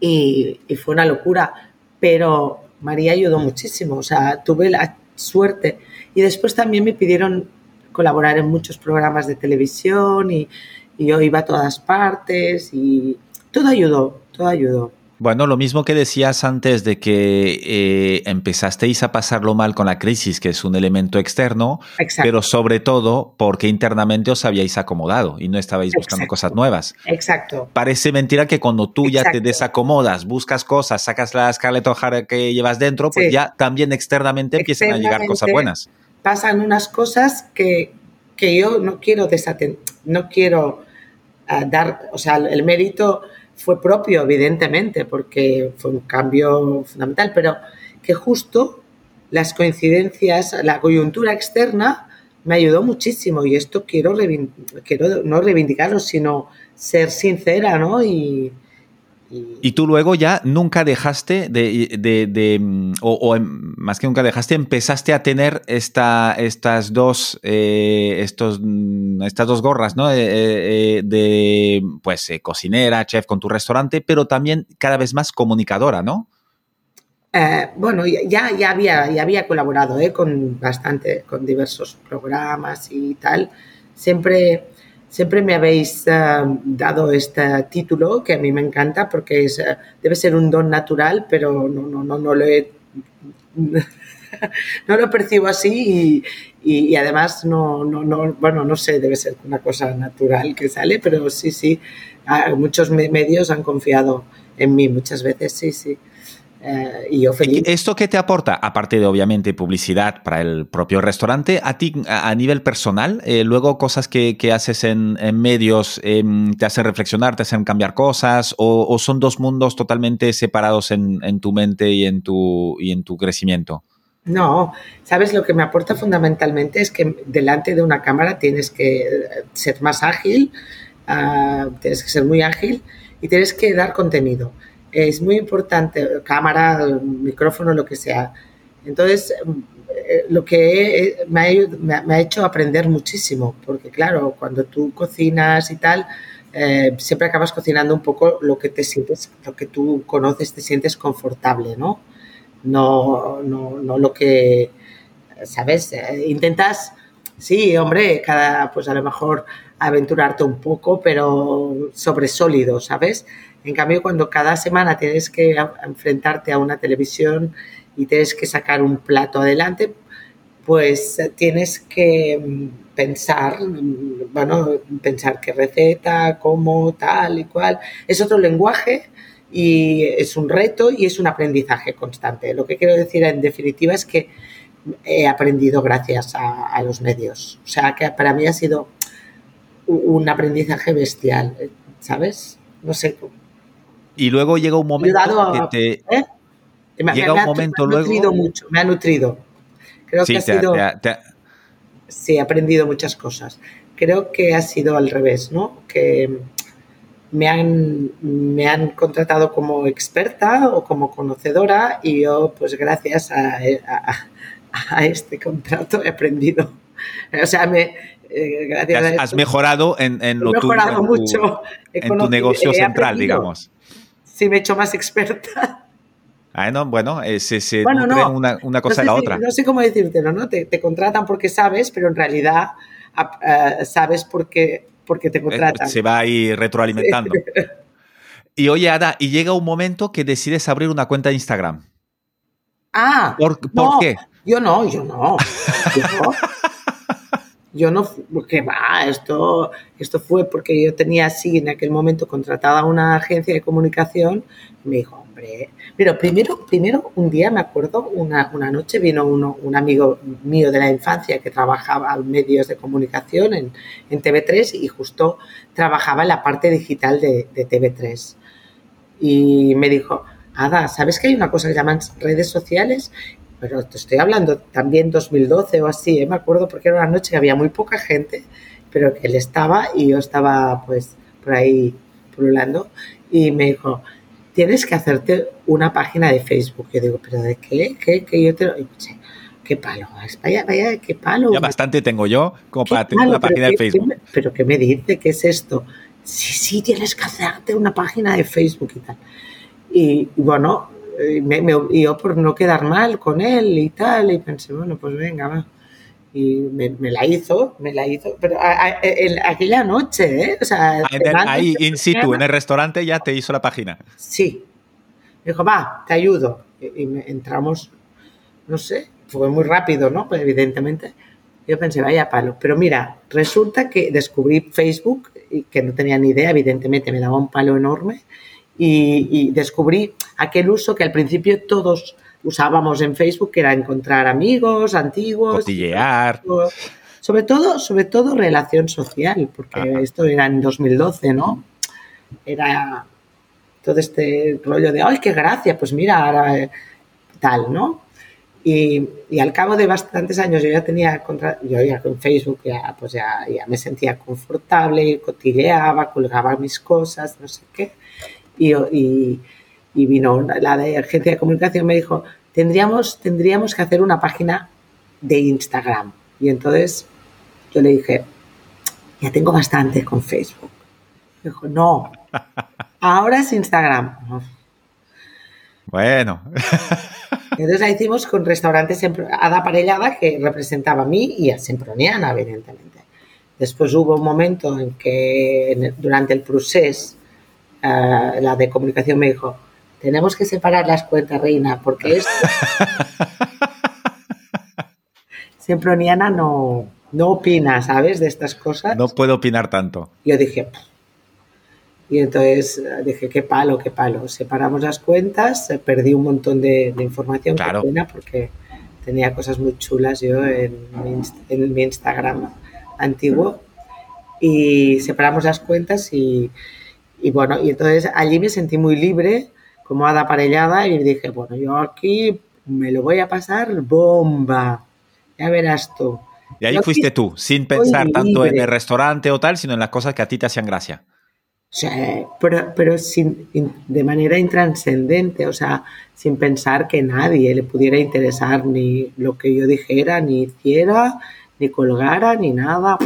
Y, y fue una locura, pero María ayudó muchísimo, o sea, tuve la suerte. Y después también me pidieron colaborar en muchos programas de televisión y, yo iba a todas partes y todo ayudó, todo ayudó. Bueno, lo mismo que decías antes de que eh, empezasteis a pasarlo mal con la crisis, que es un elemento externo, pero sobre todo porque internamente os habíais acomodado y no estabais buscando cosas nuevas. Exacto. Parece mentira que cuando tú ya te desacomodas, buscas cosas, sacas la Scarlett O'Hara que llevas dentro, pues ya también externamente empiezan a llegar cosas buenas. pasan unas cosas que, yo no quiero no quiero ah, dar, o sea, el mérito fue propio, evidentemente, porque fue un cambio fundamental, pero que justo las coincidencias, la coyuntura externa me ayudó muchísimo y esto quiero, quiero no reivindicarlo, sino ser sincera, ¿no? Y, y tú luego ya nunca dejaste de, mm, o, em, más que nunca dejaste, empezaste a tener esta, estas, dos, eh, estos, mm, estas dos gorras, ¿no? Eh, eh, de, pues, cocinera, chef con tu restaurante, pero también cada vez más comunicadora, ¿no? bueno, ya, ya, había, ya había colaborado con bastante, con diversos programas y tal. Siempre siempre me habéis eh, dado este título que a mí me encanta porque es, eh, debe ser un don natural, pero no, no, no, no lo [LAUGHS] no lo percibo así y, además no, no, no, bueno, no sé, debe ser una cosa natural que sale, pero sí, sí, muchos medios han confiado en mí muchas veces, sí, sí. Eh, y yo feliz. ¿Esto qué te aporta? Aparte de, obviamente, publicidad para el propio restaurante, a ti, a, nivel personal, eh, luego cosas que, haces en, medios em, te hacen reflexionar, te hacen cambiar cosas, o, son dos mundos totalmente separados en, tu mente y en tu, y en tu crecimiento? No, sabes, lo que me aporta fundamentalmente es que delante de una cámara tienes que ser más ágil, ah, tienes que ser muy ágil y tienes que dar contenido es muy importante, cámara, micrófono, lo que sea. Entonces, eh, lo que me, ha, hecho aprender muchísimo, porque claro, cuando tú cocinas y tal, eh, siempre acabas cocinando un poco lo que te sientes, lo que tú conoces, te sientes confortable, ¿no? No, no, no lo que, ¿sabes? Eh, intentas, sí, hombre, cada, pues a lo mejor aventurarte un poco, pero sobre sólido, ¿sabes? En cambio, cuando cada semana tienes que enfrentarte a una televisión y tienes que sacar un plato adelante, pues tienes que mm, pensar, mm, bueno, pensar qué receta, cómo, tal y cual. Es otro lenguaje y es un reto y es un aprendizaje constante. Lo que quiero decir en definitiva es que he aprendido gracias a, los medios. O sea, que para mí ha sido un aprendizaje bestial, ¿sabes? No sé, y luego llega un momento que te... ¿eh? Me, llega un momento me ha nutrido mucho, me ha nutrido. Creo que ha sido... Sí, he aprendido muchas cosas. Creo que ha sido al revés, ¿no? Que me han, me han contratado como experta o como conocedora y yo, pues gracias a, a, este contrato he aprendido. O sea, me, eh, gracias has, a has, mejorado en, en lo mejorado mucho. en tu negocio central, digamos. Sí, me he hecho más experta. Ah, no, bueno, se, se bueno, no, una, una, cosa no la otra. No sé cómo decírtelo, ¿no? Te, te contratan porque sabes, pero en realidad uh, sabes porque porque te contratan. Se va a ir retroalimentando. Y oye, Ada, y llega un momento que decides abrir una cuenta de Instagram. Ah, ¿por, qué? Yo no, yo no. Yo no, porque va, esto, esto fue porque yo tenía así en aquel momento contratada una agencia de comunicación. me dijo, pero primero, primero un día me acuerdo, una, una noche vino uno, un amigo mío de la infancia que trabajaba en medios de comunicación en, en TV3 y justo trabajaba en la parte digital de, de TV3. Y me dijo, Ada, ¿sabes que hay una cosa que llaman redes sociales? Pero te estoy hablando también 2012 o así, ¿eh? me acuerdo porque era una noche que había muy poca gente, pero que él estaba y yo estaba pues por ahí pululando y me dijo, tienes que hacerte una página de Facebook. Yo digo, ¿pero de qué? ¿Qué? ¿Qué yo te lo... qué palo, vaya, vaya, qué palo. Ya bastante tengo yo como para tener una página de Facebook. ¿Pero qué me dice? ¿Qué es esto? Sí, sí, tienes que hacerte una página de Facebook y tal. Y, bueno, me, yo por no quedar mal con él y tal, y pensé, bueno, pues venga, va y me, la hizo, me la hizo, pero aquella noche, ¿eh? O sea, ahí, in situ, en el restaurante ya te hizo la página. Sí. Me dijo, va, te ayudo. Y, entramos, no sé, fue muy rápido, ¿no? Pues evidentemente. Yo pensé, vaya palo. Pero mira, resulta que descubrí Facebook, y que no tenía ni idea, evidentemente me daba un palo enorme, y, y descubrí aquel uso que al principio todos usábamos en Facebook, que era encontrar amigos antiguos. Cotillear. Sobre todo, sobre todo relación social, porque esto era en 2012, ¿no? Era todo este rollo de, ¡ay, qué gracia! Pues mira, ahora eh, tal, ¿no? Y, y, al cabo de bastantes años yo ya tenía, contra, yo ya con Facebook ya, pues ya, ya me sentía confortable, cotilleaba, colgaba mis cosas, no sé qué. Y, y, y vino la de agencia de comunicación me dijo, tendríamos, tendríamos que hacer una página de Instagram. Y entonces yo le dije, ya tengo bastante con Facebook. dijo, no, [LAUGHS] ahora es Instagram. Bueno. [LAUGHS] Entonces la hicimos con restaurantes Ada Parellada, que representaba a mí y a Semproniana, evidentemente. Después hubo un momento en que durante el proceso eh, la de comunicación me dijo, tenemos que separar las cuentas, Reina, porque esto... [LAUGHS] Semproniana no, no opina, ¿sabes? De estas cosas. No puedo opinar tanto. Yo dije... Y entonces dije, qué palo, qué palo. Separamos las cuentas, perdí un montón de, información, claro. porque tenía cosas muy chulas yo en en mi Instagram antiguo. Y separamos las cuentas y, y bueno, y entonces allí me sentí muy libre como hada aparellada y dije, bueno, yo aquí me lo voy a pasar bomba. Ya verás tú. Y ahí fuiste tú, sin pensar tanto en el restaurante o tal, sino en las cosas que a ti te hacían gracia. Sí, pero, pero sin, de manera intranscendente, o sea, sin pensar que nadie le pudiera interesar ni lo que yo dijera, ni hiciera, ni colgara, ni nada.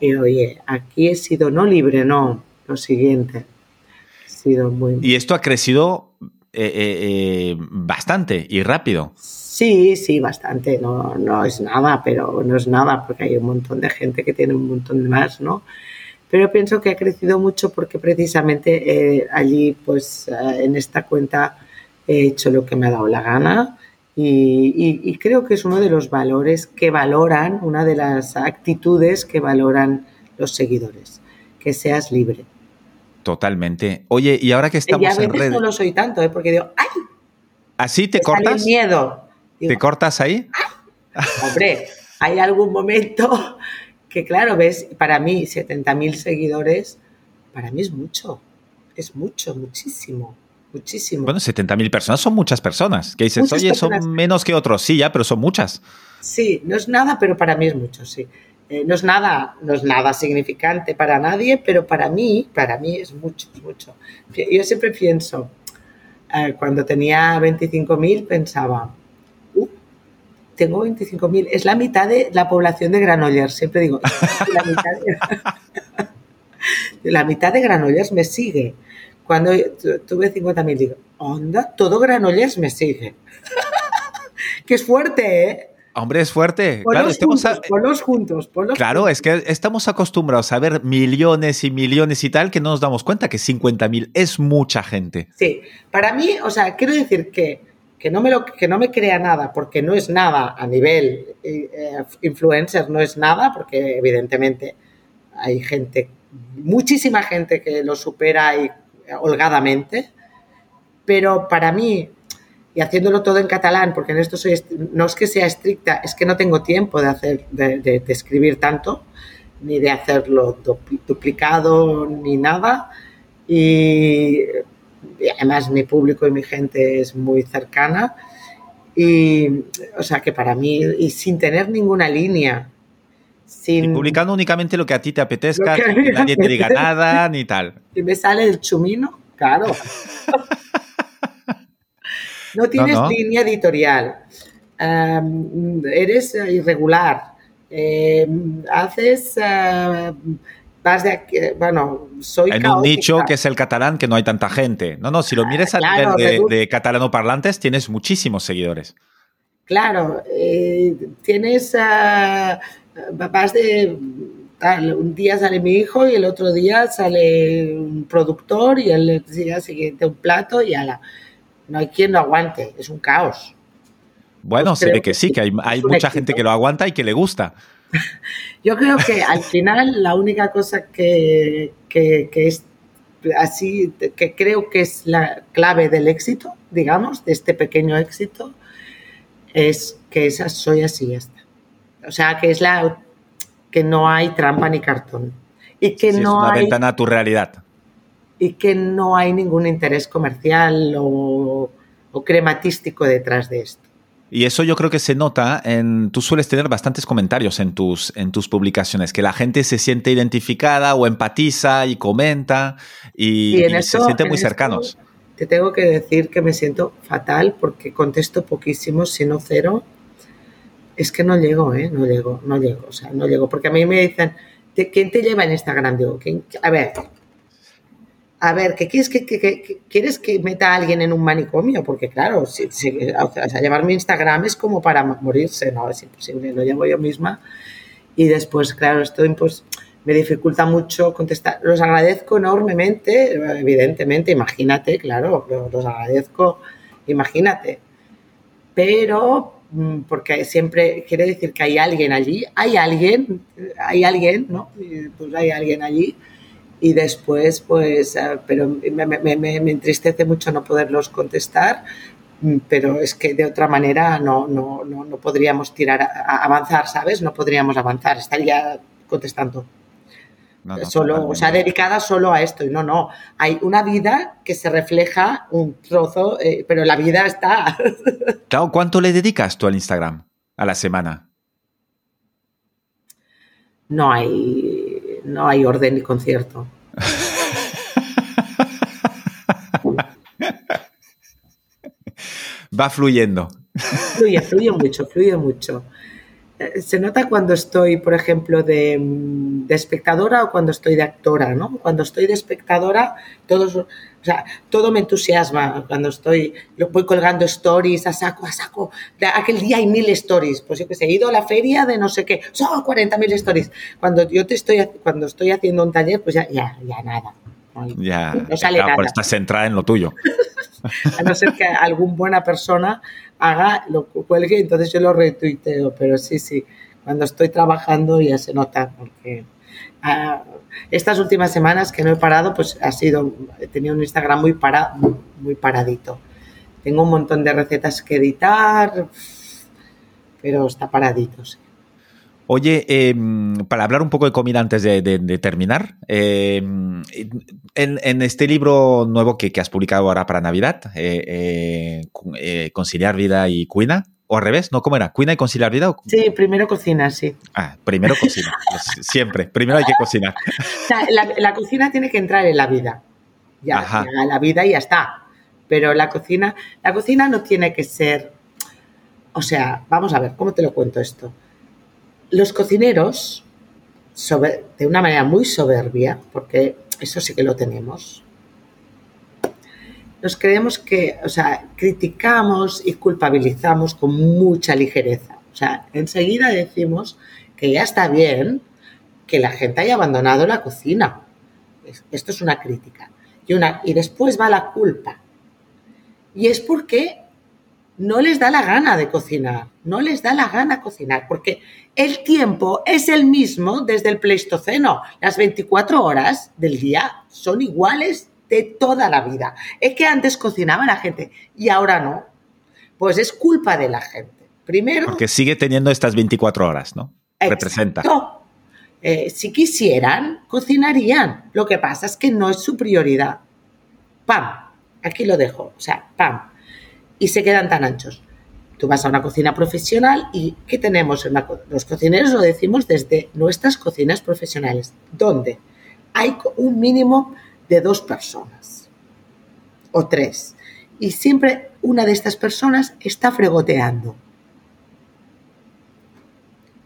Y oye, aquí he sido no libre, no, lo siguiente muy... Y esto ha crecido eh, eh, eh, bastante y rápido. Sí, sí, bastante. No, no es nada, pero no es nada porque hay un montón de gente que tiene un montón de más, ¿no? Pero pienso que ha crecido mucho porque precisamente allí, pues en esta cuenta he hecho lo que me ha dado la gana y, y creo que es uno de los valores que valoran, una de las actitudes que valoran los seguidores, que seas libre. Totalmente. Oye, y ahora que estamos y a veces en no lo soy tanto, ¿eh? porque digo, ¡ay! ¿Así te cortas? miedo. ¿Te cortas ahí? Hombre, hay algún momento que, claro, ves, para mí, 70.000 seguidores, para mí es mucho. Es mucho, muchísimo. muchísimo. Bueno, 70.000 personas son muchas personas. Que dices, oye, son menos que otros, sí, ya, pero son muchas. Sí, no es nada, pero para mí es mucho, sí. Eh, no es nada, no es nada significante para nadie, pero para mí, para mí es mucho, mucho. Yo siempre pienso, eh, cuando tenía 25.000 pensaba, uh, tengo 25.000, es la mitad de la población de Granollers, siempre digo, la mitad de, [LAUGHS] la mitad de Granollers me sigue. Cuando tuve 50.000 digo, onda, todo Granollers me sigue. [LAUGHS] que es fuerte, ¿eh? Hombre, es fuerte. claro, juntos, los juntos, Claro, es que estamos acostumbrados a ver millones y millones y tal que no nos damos cuenta que 50.000 es mucha gente. Sí, para mí, o sea, quiero decir que, que, no me lo, que no me crea nada, porque no es nada a nivel eh, influencer, no es nada, porque evidentemente hay gente, muchísima gente que lo supera y, holgadamente, pero para mí y haciéndolo todo en catalán, porque en esto soy, no es que sea estricta, es que no tengo tiempo de, hacer, de, escribir tanto, ni de hacerlo duplicado, ni nada. Y, además mi público y mi gente es muy cercana. Y, o sea, que para mí, y sin tener ninguna línea, sin... publicando únicamente lo que a ti te apetezca, que, nadie te diga nada, ni tal. [LAUGHS] Y me sale el chumino, claro. [LAUGHS] No tienes línea editorial. eres irregular. Em, haces. vas de bueno, soy. En un nicho que es el catalán, que no hay tanta gente. No, no, si lo mires a nivel de, catalano parlantes, tienes muchísimos seguidores. Claro, eh, tienes. Ah, vas de. un día sale mi hijo y el otro día sale un productor y el día siguiente un plato y ala no hay quien lo aguante, es un caos. Bueno, pues se ve que, sí, que hay, mucha gente que lo aguanta y que le gusta. [LAUGHS] Yo creo que al final la única cosa que, es así, que creo que es la clave del éxito, digamos, de este pequeño éxito, es que esa soy así ya está. O sea, que es la que no hay trampa ni cartón. Y que no es una hay, ventana a tu realidad y que no hay ningún interés comercial o, crematístico detrás de esto. Y eso yo creo que se nota en. Tú sueles tener bastantes comentarios en tus, en tus publicaciones, que la gente se siente identificada o empatiza y comenta y, se siente muy cercanos. Te tengo que decir que me siento fatal porque contesto poquísimo, si no cero. Es que no llego, ¿eh? No llego, no llego, o sea, no llego. Porque a mí me dicen, ¿quién te lleva en Instagram? Digo, a ver, a ver, ¿qué quieres que, quieres que meta a alguien en un manicomio? Porque claro, si, o sea, llevar mi Instagram es como para morirse, no, es imposible, lo llevo yo misma. Y después, claro, esto pues, me dificulta mucho contestar. Los agradezco enormemente, evidentemente, imagínate, claro, los agradezco, imagínate. Pero, mm, porque siempre quiere decir que hay alguien allí, hay alguien, hay alguien, ¿no? Pues hay alguien allí y después, pues, ah, pero me, me, me, entristece mucho no poderlos contestar, mm, pero es que de otra manera no, no, no, no podríamos tirar, a, avanzar, ¿sabes? No podríamos avanzar, estaría contestando. solo, o sea, dedicada solo a esto. Y no, no. Hay una vida que se refleja un trozo, eh, pero la vida está. [LAUGHS] Claro, ¿cuánto le dedicas tú al Instagram a la semana? No hay no hay orden ni concierto. Va fluyendo. Fluye, fluye mucho, fluye mucho. Eh, se nota cuando estoy, por ejemplo, de, de, espectadora o cuando estoy de actora, ¿no? Cuando estoy de espectadora, todos, o sea, todo me entusiasma. Cuando estoy, voy colgando stories a saco, a saco. aquel día hay mil stories. Pues yo que sé, he ido a la feria de no sé qué, son 40.000 stories. Cuando yo te estoy, cuando estoy haciendo un taller, pues ya, ya, ya nada. ya, no sale nada. estás centrada en lo tuyo. [LAUGHS] a no ser que alguna buena persona haga, lo cuelgue, entonces yo lo retuiteo, pero sí, sí, cuando estoy trabajando ya se nota, porque ah, estas últimas semanas que no he parado, pues ha sido, he tenido un Instagram muy, para, muy paradito. Tengo un montón de recetas que editar, pero está paradito. Oye, em, para hablar un poco de comida antes de, terminar, em, en, este libro nuevo que, has publicado ahora para Navidad, eh, eh, Conciliar Vida y Cuina, o al revés, ¿no? ¿Cómo era? ¿Cuina y conciliar vida? Sí, primero cocina, sí. Ah, primero cocina. [LAUGHS] Pues siempre. Primero hay que cocinar. la, cocina tiene que entrar en la vida. Ya, la vida y ya está. Pero la cocina, la cocina no tiene que ser. O sea, vamos a ver, ¿cómo te lo cuento esto? los cocineros, de una manera muy soberbia, porque eso sí que lo tenemos, nos creemos que, o sea, criticamos y culpabilizamos con mucha ligereza. O sea, enseguida decimos que ya está bien que la gente haya abandonado la cocina. Esto es una crítica. Y, una, y después va la culpa. Y es porque no les da la gana de cocinar, no les da la gana cocinar, porque el tiempo es el mismo desde el Pleistoceno. Las 24 horas del día son iguales de toda la vida. Es que antes cocinaba la gente y ahora no. Pues es culpa de la gente. Primero. Porque sigue teniendo estas 24 horas, ¿no? Representa. Eh, si quisieran, cocinarían. Lo que pasa es que no es su prioridad. Pam. Aquí lo dejo. O sea, pam y se quedan tan anchos. Tú vas a una cocina profesional y ¿qué tenemos? En los cocineros lo decimos desde nuestras cocinas profesionales, donde hay un mínimo de dos personas o tres. Y siempre una de estas personas está fregoteando.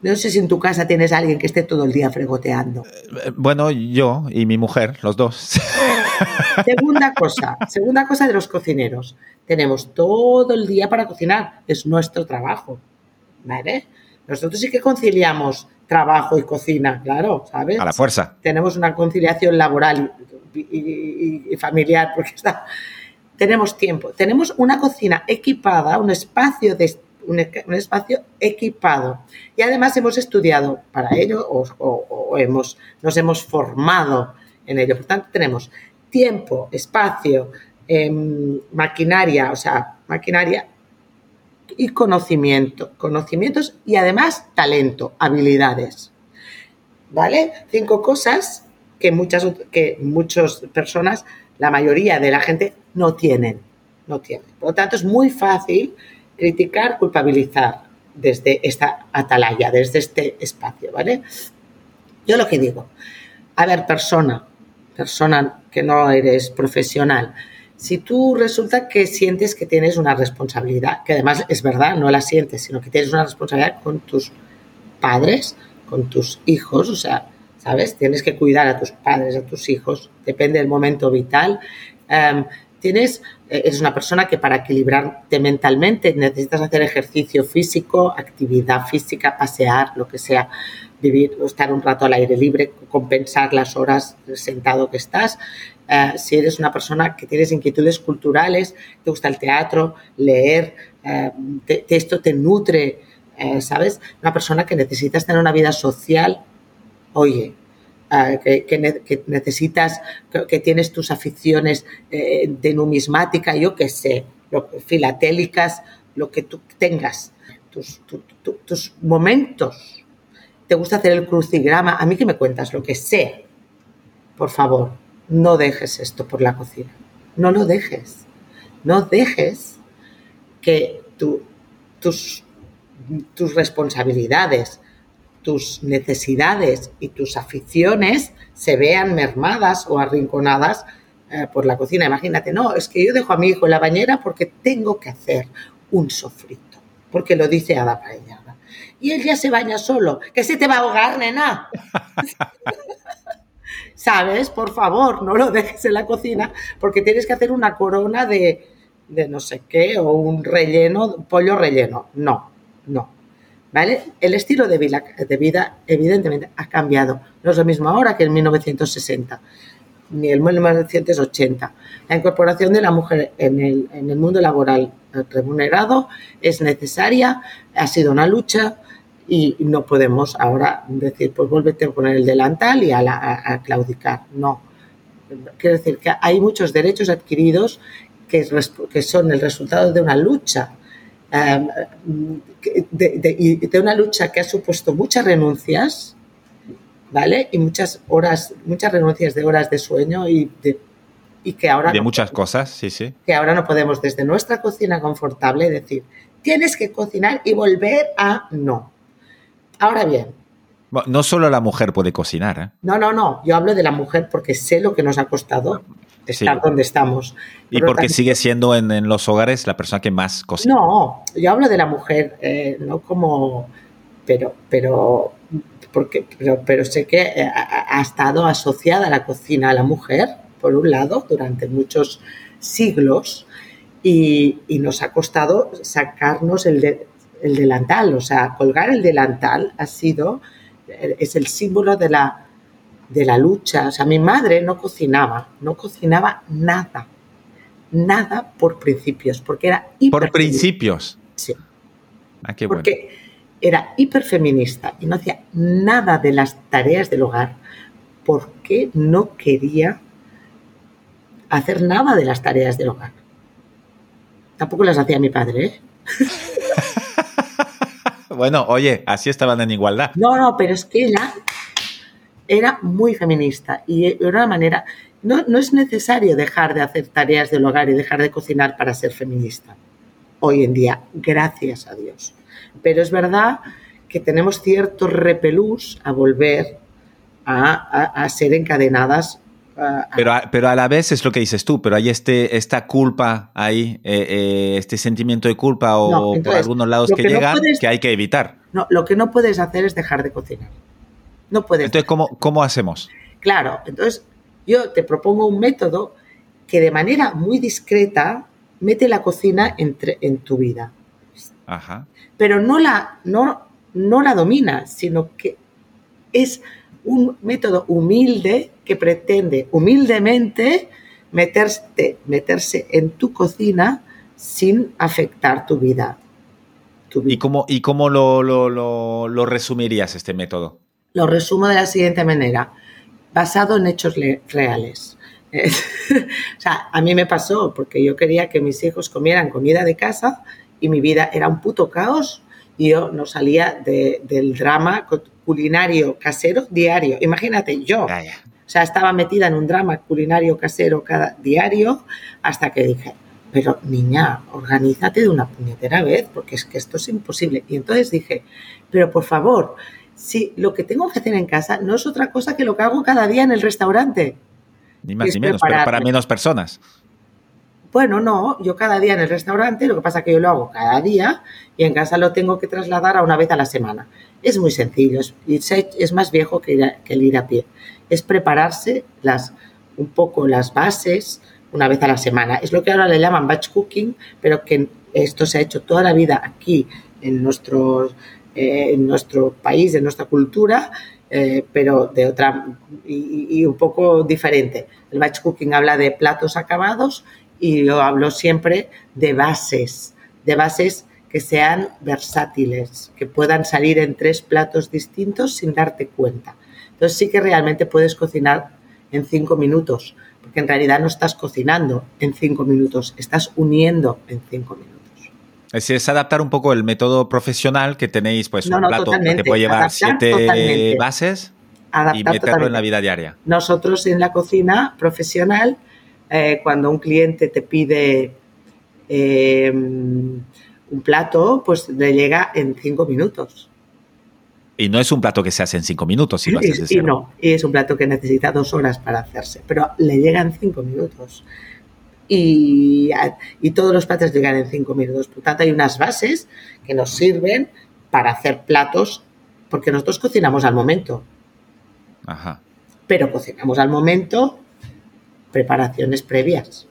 No sé si en tu casa tienes a alguien que esté todo el día fregoteando. Eh, bueno, yo y mi mujer, los dos. [LAUGHS] Segunda cosa, segunda cosa de los cocineros. Tenemos todo el día para cocinar, es nuestro trabajo. ¿Vale? Nosotros sí que conciliamos trabajo y cocina, claro, ¿sabes? A la fuerza. Tenemos una conciliación laboral y, familiar, porque está. Tenemos tiempo. Tenemos una cocina equipada, un espacio de un, espacio equipado. Y además hemos estudiado para ello o, hemos, nos hemos formado en ello. Por tanto, tenemos tiempo, espacio, em, maquinaria, o sea, maquinaria y conocimiento, conocimientos y además talento, habilidades. ¿Vale? Cinco cosas que muchas, que muchas personas, la mayoría de la gente, no tienen. No tienen. Por lo tanto, es muy fácil criticar, culpabilizar desde esta atalaya, desde este espacio, ¿vale? Yo lo que digo, a ver, persona, persona que no eres profesional, si tú resulta que sientes que tienes una responsabilidad, que además es verdad, no la sientes, sino que tienes una responsabilidad con tus padres, con tus hijos, o sea, ¿sabes? Tienes que cuidar a tus padres, a tus hijos, depende del momento vital. Em, tienes, eh, eres una persona que para equilibrarte mentalmente necesitas hacer ejercicio físico, actividad física, pasear, lo que sea vivir estar un rato al aire libre, compensar las horas sentado que estás. Eh, si eres una persona que tienes inquietudes culturales, te gusta el teatro, leer, eh, esto te nutre, eh, ¿sabes? Una persona que necesitas tener una vida social, oye, que, necesitas, que, tienes tus aficiones de numismática, yo qué sé, filatélicas, lo que tú tengas, tus momentos. Te gusta hacer el crucigrama, a mí que me cuentas lo que sé, por favor, no dejes esto por la cocina. No lo dejes. No dejes que tus, tus responsabilidades, tus necesidades y tus aficiones se vean mermadas o arrinconadas eh, por la cocina. Imagínate, no, es que yo dejo a mi hijo en la bañera porque tengo que hacer un sofrito, porque lo dice Ada Paella y él ya se baña solo. Que se te va a ahogar, nena. [LAUGHS] ¿Sabes? Por favor, no lo dejes en la cocina porque tienes que hacer una corona de, de no sé qué o un relleno, pollo relleno. No, no. ¿Vale? El estilo de vida, de vida evidentemente ha cambiado. No es lo mismo ahora que en 1960 ni en 1980. La incorporación de la mujer en el, en el mundo laboral remunerado es necesaria, ha sido una lucha, y no podemos ahora decir, pues vuélvete a poner el delantal y a, claudicar. No. Quiero decir que hay muchos derechos adquiridos que, que son el resultado de una lucha em, de, de, una lucha que ha supuesto muchas renuncias, ¿vale? Y muchas horas, muchas renuncias de horas de sueño y de y que ahora... De muchas cosas, sí, sí. Que ahora no podemos desde nuestra cocina confortable decir, tienes que cocinar y volver a no. Ahora bien. no solo la mujer puede cocinar. ¿eh? No, no, no. Yo hablo de la mujer porque sé lo que nos ha costado estar donde estamos. y porque sigue siendo en, los hogares la persona que más cocina. No, yo hablo de la mujer, eh, no como... Pero, pero, porque, pero, pero sé que eh, ha, ha estado asociada la cocina a la mujer por un lado, durante muchos siglos y, nos ha costado sacarnos el, el, delantal, o sea, colgar el delantal ha sido, es el símbolo de la, de la lucha. O sea, mi madre no cocinaba, no cocinaba nada, nada por principios, porque era ¿Por principios? Sí. Ah, qué bueno. Porque era hiperfeminista y no hacía nada de las tareas del hogar porque no quería hacer nada de las tareas del hogar. Tampoco las hacía mi padre, ¿eh? [LAUGHS] bueno, oye, así estaban en igualdad. No, no, pero es que ella era muy feminista y de una manera, no, no es necesario dejar de hacer tareas del hogar y dejar de cocinar para ser feminista. Hoy en día, gracias a Dios. Pero es verdad que tenemos cierto repelús a volver a ser encadenadas pero, a, pero a la vez es lo que dices tú, pero hay este, esta culpa ahí, eh, eh, este sentimiento de culpa o por algunos lados que, llegan que hay que evitar. No, lo que no puedes hacer es dejar de cocinar. No puedes. Entonces, ¿cómo, cómo hacemos? Claro, entonces yo te propongo un método que de manera muy discreta mete la cocina entre, en tu vida. Ajá. Pero no la, no, no la domina, sino que es un método humilde que pretende humildemente meterse, meterse en tu cocina sin afectar tu vida. ¿Y cómo, y cómo lo, lo, resumirías este método? Lo resumo de la siguiente manera, basado en hechos reales. [LAUGHS] o sea, a mí me pasó porque yo quería que mis hijos comieran comida de casa y mi vida era un puto caos y yo no salía del drama culinario casero diario. Imagínate, yo. O sea, estaba metida en un drama culinario casero cada diario hasta que dije, pero niña, organízate de una puñetera vez, porque es que esto es imposible. Y entonces dije, pero por favor, si lo que tengo que hacer en casa no es otra cosa que lo que hago cada día en el restaurante. Ni más ni menos, pero para menos personas. Bueno, no, yo cada día en el restaurante, lo que pasa es que yo lo hago cada día y en casa lo tengo que trasladar a una vez a la semana. Es muy sencillo, es, es más viejo que, el ir a pie. Es prepararse las, un poco las bases una vez a la semana. Es lo que ahora le llaman batch cooking, pero que esto se ha hecho toda la vida aquí en nuestro, eh, país, en nuestra cultura, eh, pero de otra y, y, un poco diferente. El batch cooking habla de platos acabados y yo hablo siempre de bases, de bases que sean versátiles, que puedan salir en tres platos distintos sin darte cuenta. Entonces sí que realmente puedes cocinar en cinco minutos, porque en realidad no estás cocinando en cinco minutos, estás uniendo en cinco minutos. Es, es adaptar un poco el método profesional que tenéis, pues un plato que te puede llevar siete bases y meterlo en la vida diaria. Nosotros en la cocina profesional eh, cuando un cliente te pide eh, un plato, pues le llega en cinco minutos. Y no es un plato que se hace en cinco minutos, si lo haces Y no, y es un plato que necesita dos horas para hacerse, pero le llega en cinco minutos. Y, y, todos los platos llegan en cinco minutos. Por tanto, hay unas bases que nos sirven para hacer platos, porque nosotros cocinamos al momento. Ajá. Pero cocinamos al momento preparaciones previas.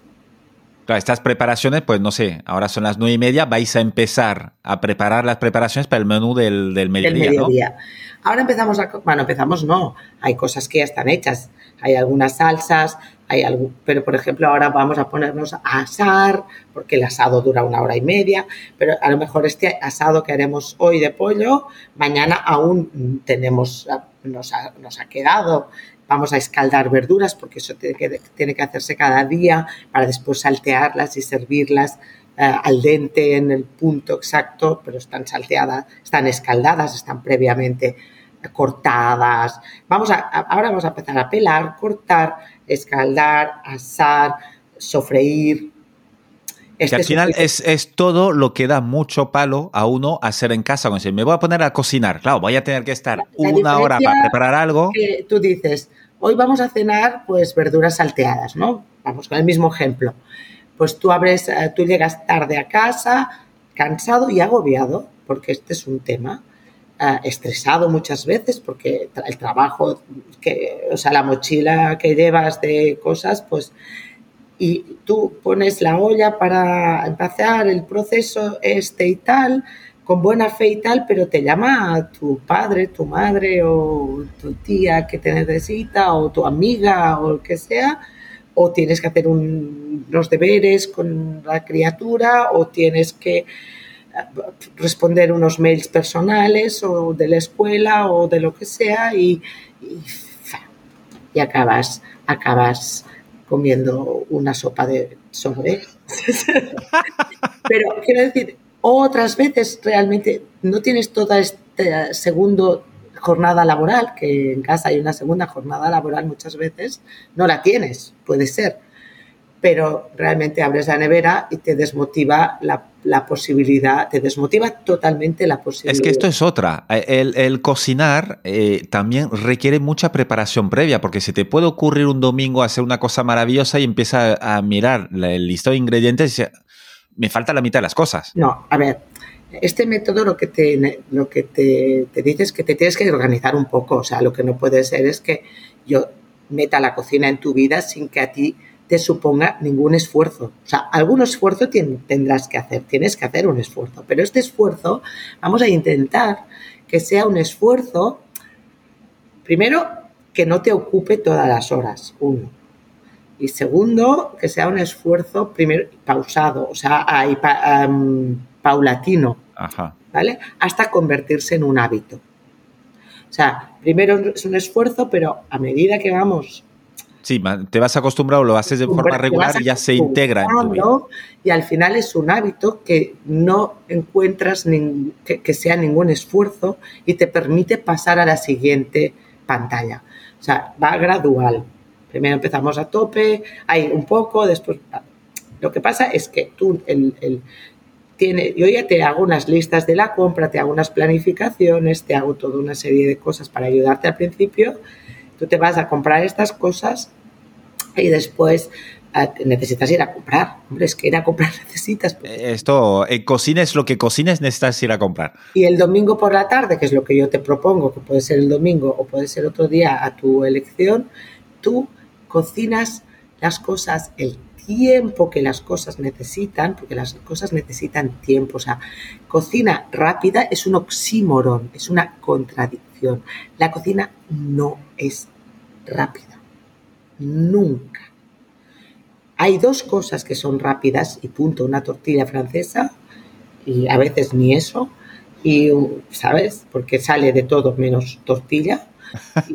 Claro, estas preparaciones, pues no sé, ahora son las nueve y media, vais a empezar a preparar las preparaciones para el menú del, del mediodía, Ahora empezamos a, bueno, empezamos no, hay cosas que ya están hechas, hay algunas salsas, hay algo, pero por ejemplo ahora vamos a ponernos a asar, porque el asado dura una hora y media, pero a lo mejor este asado que haremos hoy de pollo, mañana aún tenemos, nos ha, nos ha quedado vamos a escaldar verduras porque eso tiene que, tiene que hacerse cada día para después saltearlas y servirlas eh, al dente en el punto exacto, pero están salteadas, están escaldadas, están previamente cortadas. Vamos a, ahora vamos a empezar a pelar, cortar, escaldar, asar, sofreír. Este al final es, es, todo lo que da mucho palo a uno hacer en casa. Me voy a poner a cocinar, claro, voy a tener que estar una hora para preparar algo. Que tú dices, hoy vamos a cenar pues verduras salteadas, ¿no? Vamos con el mismo ejemplo. Pues tú abres, eh, tú llegas tarde a casa, cansado y agobiado, porque este es un tema eh, estresado muchas veces porque el trabajo, que, o sea, la mochila que llevas de cosas, pues, y tú pones la olla para empezar el proceso este y tal, con buena fe y tal, pero te llama tu padre, tu madre o tu tía que te necesita o tu amiga o lo que sea, o tienes que hacer unos deberes con la criatura o tienes que responder unos mails personales o de la escuela o de lo que sea y, y, acabas, acabas comiendo una sopa de sobre. [LAUGHS] Pero quiero decir, otras veces realmente no tienes toda esta segunda jornada laboral, que en casa hay una segunda jornada laboral muchas veces, no la tienes, puede ser pero realmente abres la nevera y te desmotiva la, posibilidad, te desmotiva totalmente la posibilidad. Es que esto es otra. El, cocinar eh, también requiere mucha preparación previa, porque se te puede ocurrir un domingo hacer una cosa maravillosa y empieza a mirar el listado de ingredientes y dice, me falta la mitad de las cosas. No, a ver, este método lo que te, lo que te, te dice es que te tienes que organizar un poco. O sea, lo que no puede ser es que yo meta la cocina en tu vida sin que a ti te suponga ningún esfuerzo. O sea, algún esfuerzo tendrás que hacer, tienes que hacer un esfuerzo, pero este esfuerzo vamos a intentar que sea un esfuerzo, primero, que no te ocupe todas las horas, uno. Y segundo, que sea un esfuerzo primero pausado, o sea, paulatino, ¿vale? Hasta convertirse en un hábito. O sea, primero es un esfuerzo, pero a medida que vamos Sí, te vas acostumbrado, lo haces de forma regular y ya se integra en tu vida. Y al final es un hábito que no encuentras que, sea ningún esfuerzo y te permite pasar a la siguiente pantalla. O sea, va gradual. Primero empezamos a tope, hay un poco, después... Lo que pasa es que tú, el, el tiene, yo ya te hago unas listas de la compra, te hago unas planificaciones, te hago toda una serie de cosas para ayudarte al principio Tú te vas a comprar estas cosas y después ah, necesitas ir a comprar. Hombre, es que ir a comprar [LAUGHS] necesitas. Eh, esto, en cocines lo que cocines necesitas ir a comprar. Y el domingo por la tarde, que es lo que yo te propongo, que puede ser el domingo o puede ser otro día a tu elección, tú cocinas las cosas el tiempo que las cosas necesitan, porque las cosas necesitan tiempo. O sea, cocina rápida es un oxímoron, es una contradicción. La cocina no es rápida. Nunca. Hay dos cosas que son rápidas y punto, una tortilla francesa y a veces ni eso, y, ¿sabes? Porque sale de todo menos tortilla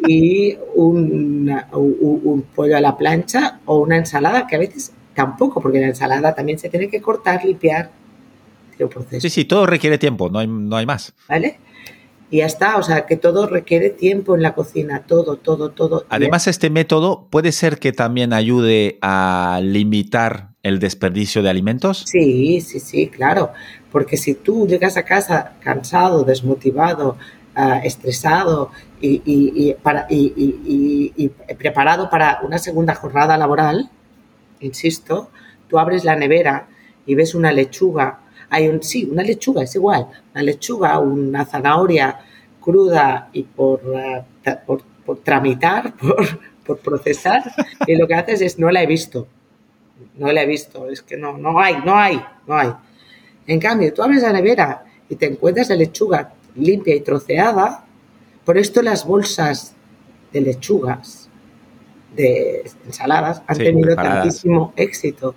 y un, un, pollo a la plancha o una ensalada que a veces tampoco, porque la ensalada también se tiene que cortar, limpiar. Sí, sí, todo requiere tiempo, no hay, no hay más. ¿Vale? y ya está, o sea, que todo requiere tiempo en la cocina, todo, todo, todo. Además, este método puede ser que también ayude a limitar el desperdicio de alimentos. Sí, sí, sí, claro, porque si tú llegas a casa cansado, desmotivado, ah, estresado y, para, y preparado para una segunda jornada laboral, insisto, tú abres la nevera y ves una lechuga hay un, sí, una lechuga, es igual, una lechuga, una zanahoria cruda y por, por, tramitar, [LAUGHS] por, por, procesar, y lo que haces es no la he visto, no la he visto, es que no, no hay, no hay, no hay. En cambio, tú abres la nevera y te encuentras la lechuga limpia y troceada, por esto las bolsas de lechugas, de ensaladas, han tenido tantísimo éxito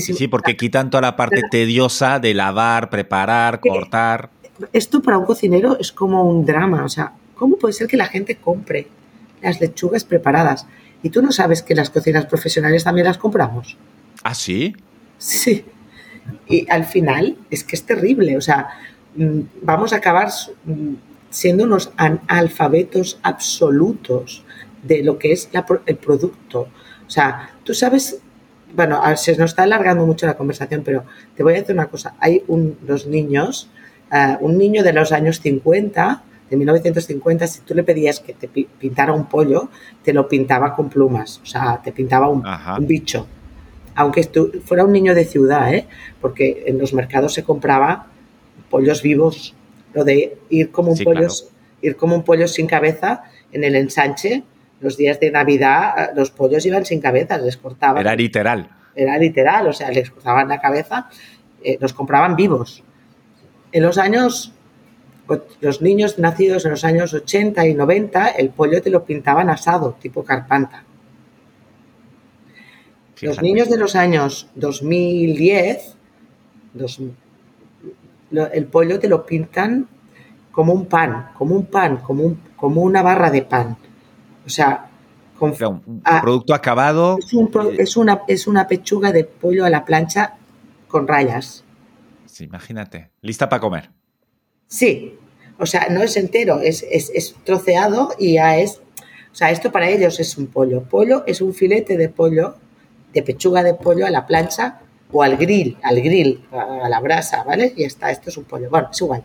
Sí, porque quitan toda la parte tediosa de lavar, preparar, cortar. Esto para un cocinero es como un drama. O sea, ¿cómo puede ser que la gente compre las lechugas preparadas? Y tú no sabes que las cocinas profesionales también las compramos. ¿Ah, sí? Sí. Y al final es que es terrible, o sea, vamos a acabar mm, siendo unos analfabetos absolutos de lo que es el producto. O sea, tú sabes, bueno, se nos está alargando mucho la conversación, pero te voy a decir una cosa. Hay unos niños, eh, un niño de los años 50, de 1950, si tú le pedías que te pintara un pollo, te lo pintaba con plumas, o sea, te pintaba un, bicho. Aunque fuera un niño de ciudad, ¿eh? porque en los mercados se compraba pollos vivos, lo de ir como un pollo, ir como un pollo sin cabeza en el ensanche, los días de Navidad los pollos iban sin cabeza, les cortaban. Era literal. Era literal, o sea, les cortaban la cabeza, eh, los compraban vivos. En los años, los niños nacidos en los años 80 y 90, el pollo te lo pintaban asado, tipo carpanta. Los niños de los años 2010, el pollo te lo pintan como un pan, como un pan, como, un, como una barra de pan. O sea, con, un producto acabado. Eh, es, una, es una pechuga de pollo a la plancha con rayas. Sí, imagínate. Lista para comer. Sí. O sea, no es entero, es, es, troceado y ya es. O sea, esto para ellos es un pollo. Pollo es un filete de pollo, de pechuga de pollo a la plancha o al grill, al grill, a la brasa, ¿vale? Y está, esto es un pollo. Bueno, es igual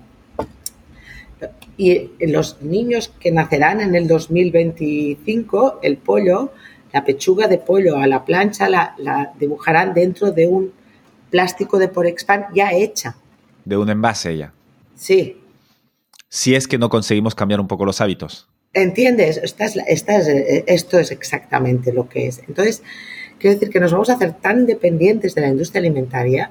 y los niños que nacerán en el 2025, el pollo, la pechuga de pollo a la plancha la, dibujarán dentro de un plástico de Porexpan ya hecha. De un envase ya. Sí. Si es que no conseguimos cambiar un poco los hábitos. ¿Entiendes? esto es exactamente lo que es. Entonces, quiero decir que nos vamos a hacer tan dependientes de la industria alimentaria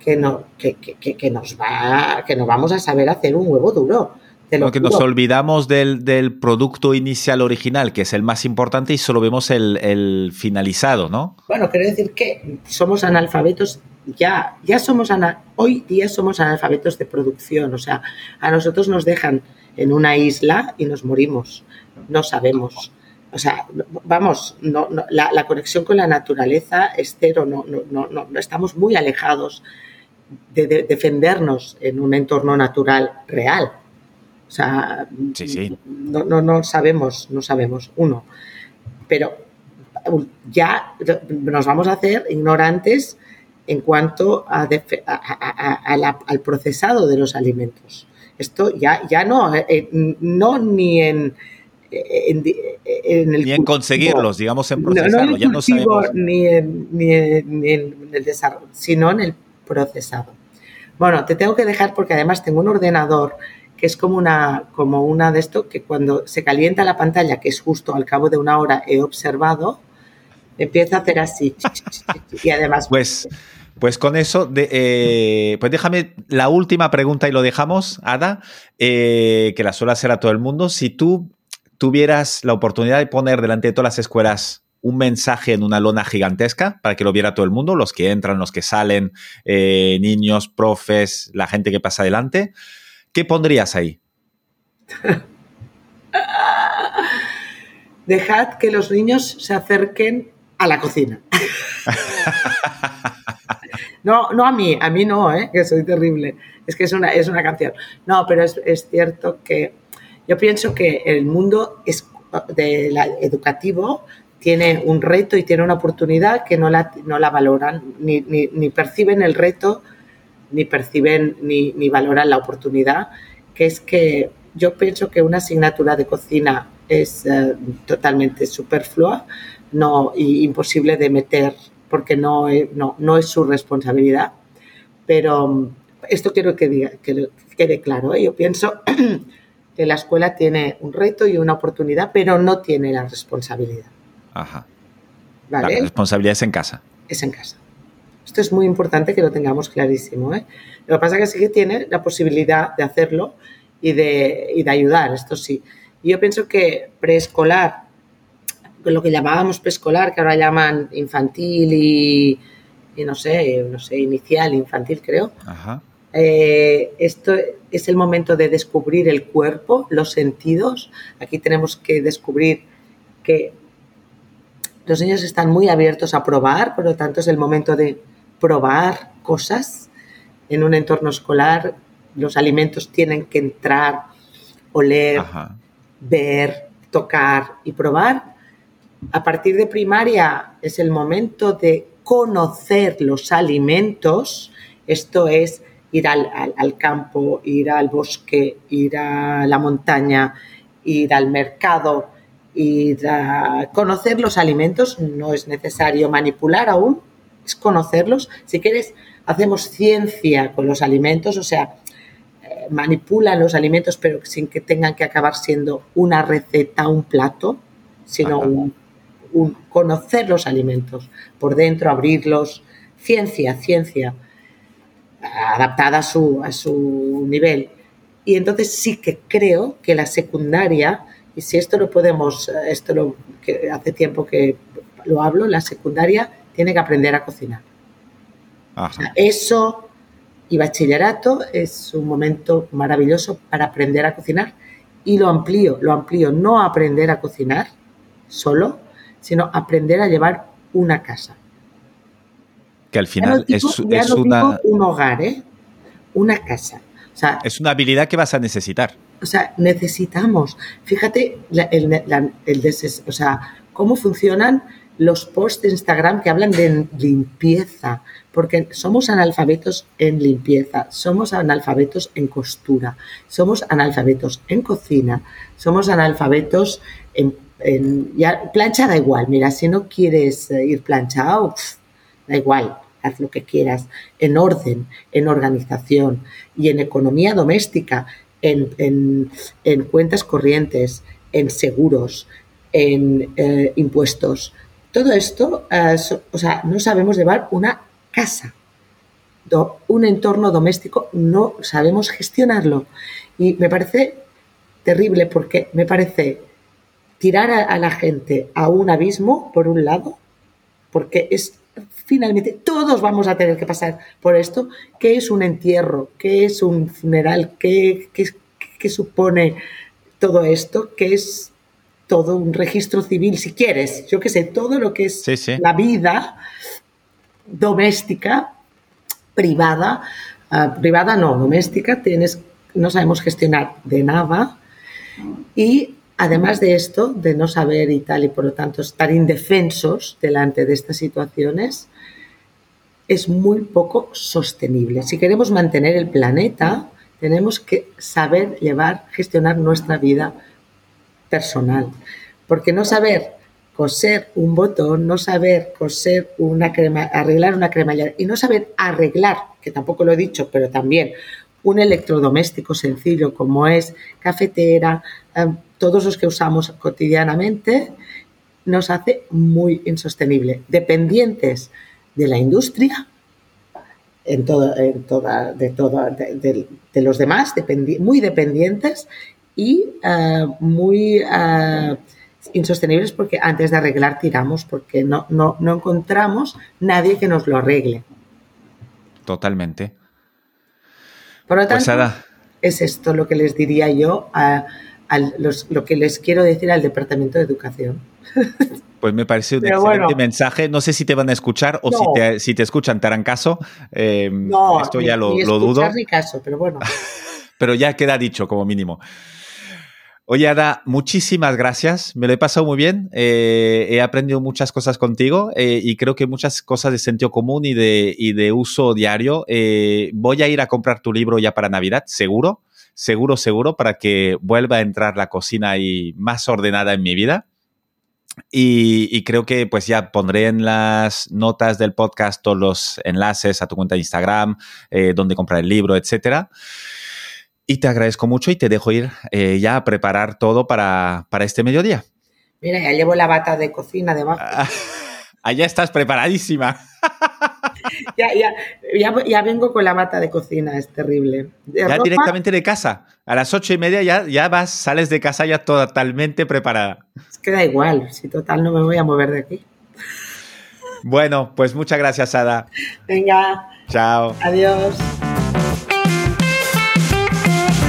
que, no, que, que, nos va, que no vamos a saber hacer un huevo duro. que nos olvidamos del, producto inicial original, que es el más importante, y solo vemos el, finalizado, ¿no? Bueno, quiero decir que somos analfabetos, ya, ya somos, hoy día somos analfabetos de producción, o sea, a nosotros nos dejan en una isla y nos morimos, no sabemos. O sea, vamos, no, la, la, conexión con la naturaleza es cero, no, no, no, estamos muy alejados de, defendernos en un entorno natural real. O sea, No, no, no sabemos, no sabemos, uno. Pero ya nos vamos a hacer ignorantes en cuanto a, al procesado de los alimentos. Esto ya, ya no, eh, no ni en, en, el ni en conseguirlos, digamos, en procesarlo. ya no. Ni en, ni, ni en el desarrollo, sino en el procesado. Bueno, te tengo que dejar porque además tengo un ordenador que es como una, como una de esto que cuando se calienta la pantalla, que es justo al cabo de una hora he observado, empieza a hacer así. y además... [LAUGHS] Pues, pues con eso, eh, pues déjame la última pregunta y lo dejamos, Ada, eh, que la suele hacer a todo el mundo. Si tú tuvieras la oportunidad de poner delante de todas las escuelas un mensaje en una lona gigantesca para que lo viera todo el mundo, los que entran, los que salen, eh, niños, profes, la gente que pasa adelante. ¿Qué pondrías ahí? [LAUGHS] Dejad que los niños se acerquen a la cocina. [LAUGHS] no, no a mí, a mí no, ¿eh? que soy terrible. Es que es una, es una canción. No, pero es, es cierto que yo pienso que el mundo educativo tiene un reto y tiene una oportunidad que no la, valoran, ni, perciben el reto, ni perciben ni, ni, valoran la oportunidad, que es que yo pienso que una asignatura de cocina es eh, totalmente superflua no, y imposible de meter porque no, no, no es su responsabilidad. Pero mm, esto quiero que, diga, que quede claro. ¿eh? Yo pienso [CLEARS THROAT] que la escuela tiene un reto y una oportunidad, pero no tiene la responsabilidad. Ajá. La responsabilidad es en casa. Es en casa. Esto es muy importante que lo tengamos clarísimo. ¿eh? Lo que pasa es que sí que tiene la posibilidad de hacerlo y de, y de ayudar, esto sí. Yo pienso que preescolar, lo que llamábamos preescolar, que ahora llaman infantil y, y no sé, no sé, inicial, infantil creo. Ajá. Eh, esto es el momento de descubrir el cuerpo, los sentidos. Aquí tenemos que descubrir que los niños están muy abiertos a probar, por lo tanto es el momento de probar cosas en un entorno escolar. Los alimentos tienen que entrar, oler, ver, tocar y probar. A partir de primaria es el momento de conocer los alimentos. Esto es ir al, campo, ir al bosque, ir a la montaña, ir al mercado, ir a conocer los alimentos. No es necesario manipular aún, es conocerlos. Si quieres, hacemos ciencia con los alimentos, o sea, eh, manipulan los alimentos, pero sin que tengan que acabar siendo una receta, un plato, sino un, conocer los alimentos por dentro, abrirlos. Ciencia, ciencia adaptada a su, a su nivel. Y entonces sí que creo que la secundaria, y si esto lo podemos, esto lo, que hace tiempo que lo hablo, la secundaria tiene que aprender a cocinar. eso y bachillerato es un momento maravilloso para aprender a cocinar y lo amplío, lo amplío, no aprender a cocinar solo, sino aprender a llevar una casa que al final es, una... un hogar, ¿eh? Una casa. O sea, es una habilidad que vas a necesitar. O sea, necesitamos. Fíjate el, o sea, cómo funcionan los posts de Instagram que hablan de limpieza, porque somos analfabetos en limpieza, somos analfabetos en costura, somos analfabetos en cocina, somos analfabetos en, ya, plancha da igual, mira, si no quieres eh, ir planchado, da igual, haz lo que quieras, en orden, en organización y en economía doméstica, en, cuentas corrientes, en seguros, en eh, impuestos. Todo esto, eh, o sea, no sabemos llevar una casa, un entorno doméstico, no sabemos gestionarlo. Y me parece terrible porque me parece tirar a la gente a un abismo, por un lado, porque es finalmente todos vamos a tener que pasar por esto. ¿Qué es un entierro? ¿Qué es un funeral? ¿Qué, supone todo esto? ¿Qué es todo un registro civil, si quieres? Yo qué sé, todo lo que es la vida doméstica, privada, ah, privada no, doméstica, tienes, no sabemos gestionar de nada. Y Además de esto, de no saber y tal, y por lo tanto estar indefensos delante de estas situaciones, es muy poco sostenible. Si queremos mantener el planeta, tenemos que saber llevar, gestionar nuestra vida personal. Porque no saber coser un botón, no saber coser una crema, arreglar una cremallera y no saber arreglar, que tampoco lo he dicho, pero también un electrodoméstico sencillo como es cafetera, eh, todos los que usamos cotidianamente, nos hace muy insostenible, dependientes de la industria, en todo, en toda, de, toda, de, los demás, muy dependientes y eh, muy eh, insostenibles porque antes de arreglar tiramos, porque no, no, no encontramos nadie que nos lo arregle. Totalmente. Por lo pues tanto, es esto lo que les diría yo a lo que les quiero decir al Departamento de Educación. [LAUGHS] Pues me parece un excelente mensaje. No sé si te van a escuchar o si, te, si, te, escuchan, te harán caso. Em, no, esto ya lo, lo dudo. Ni caso, pero bueno. [LAUGHS] pero ya queda dicho como mínimo. Oye, Ada, muchísimas gracias. Me lo he pasado muy bien. Eh, he aprendido muchas cosas contigo eh, y creo que muchas cosas de sentido común y de, y uso diario. Eh, voy a ir a comprar tu libro ya para Navidad, seguro seguro, seguro, para que vuelva a entrar la cocina ahí más ordenada en mi vida. Y, creo que pues ya pondré en las notas del podcast todos los enlaces a tu cuenta de Instagram, eh, donde comprar el libro, etcétera. Y te agradezco mucho y te dejo ir eh, ya a preparar todo para, para, este mediodía. Mira, ya llevo la bata de cocina debajo. allá estás preparadísima. [LAUGHS] ya, ya, ya, vengo con la bata de cocina, es terrible. ya directamente de casa. A las ocho y media ya, ya vas, sales de casa ya totalmente preparada. Es que da igual, si total no me voy a mover de aquí. Bueno, pues muchas gracias, Ada. Venga. Chao. Adiós.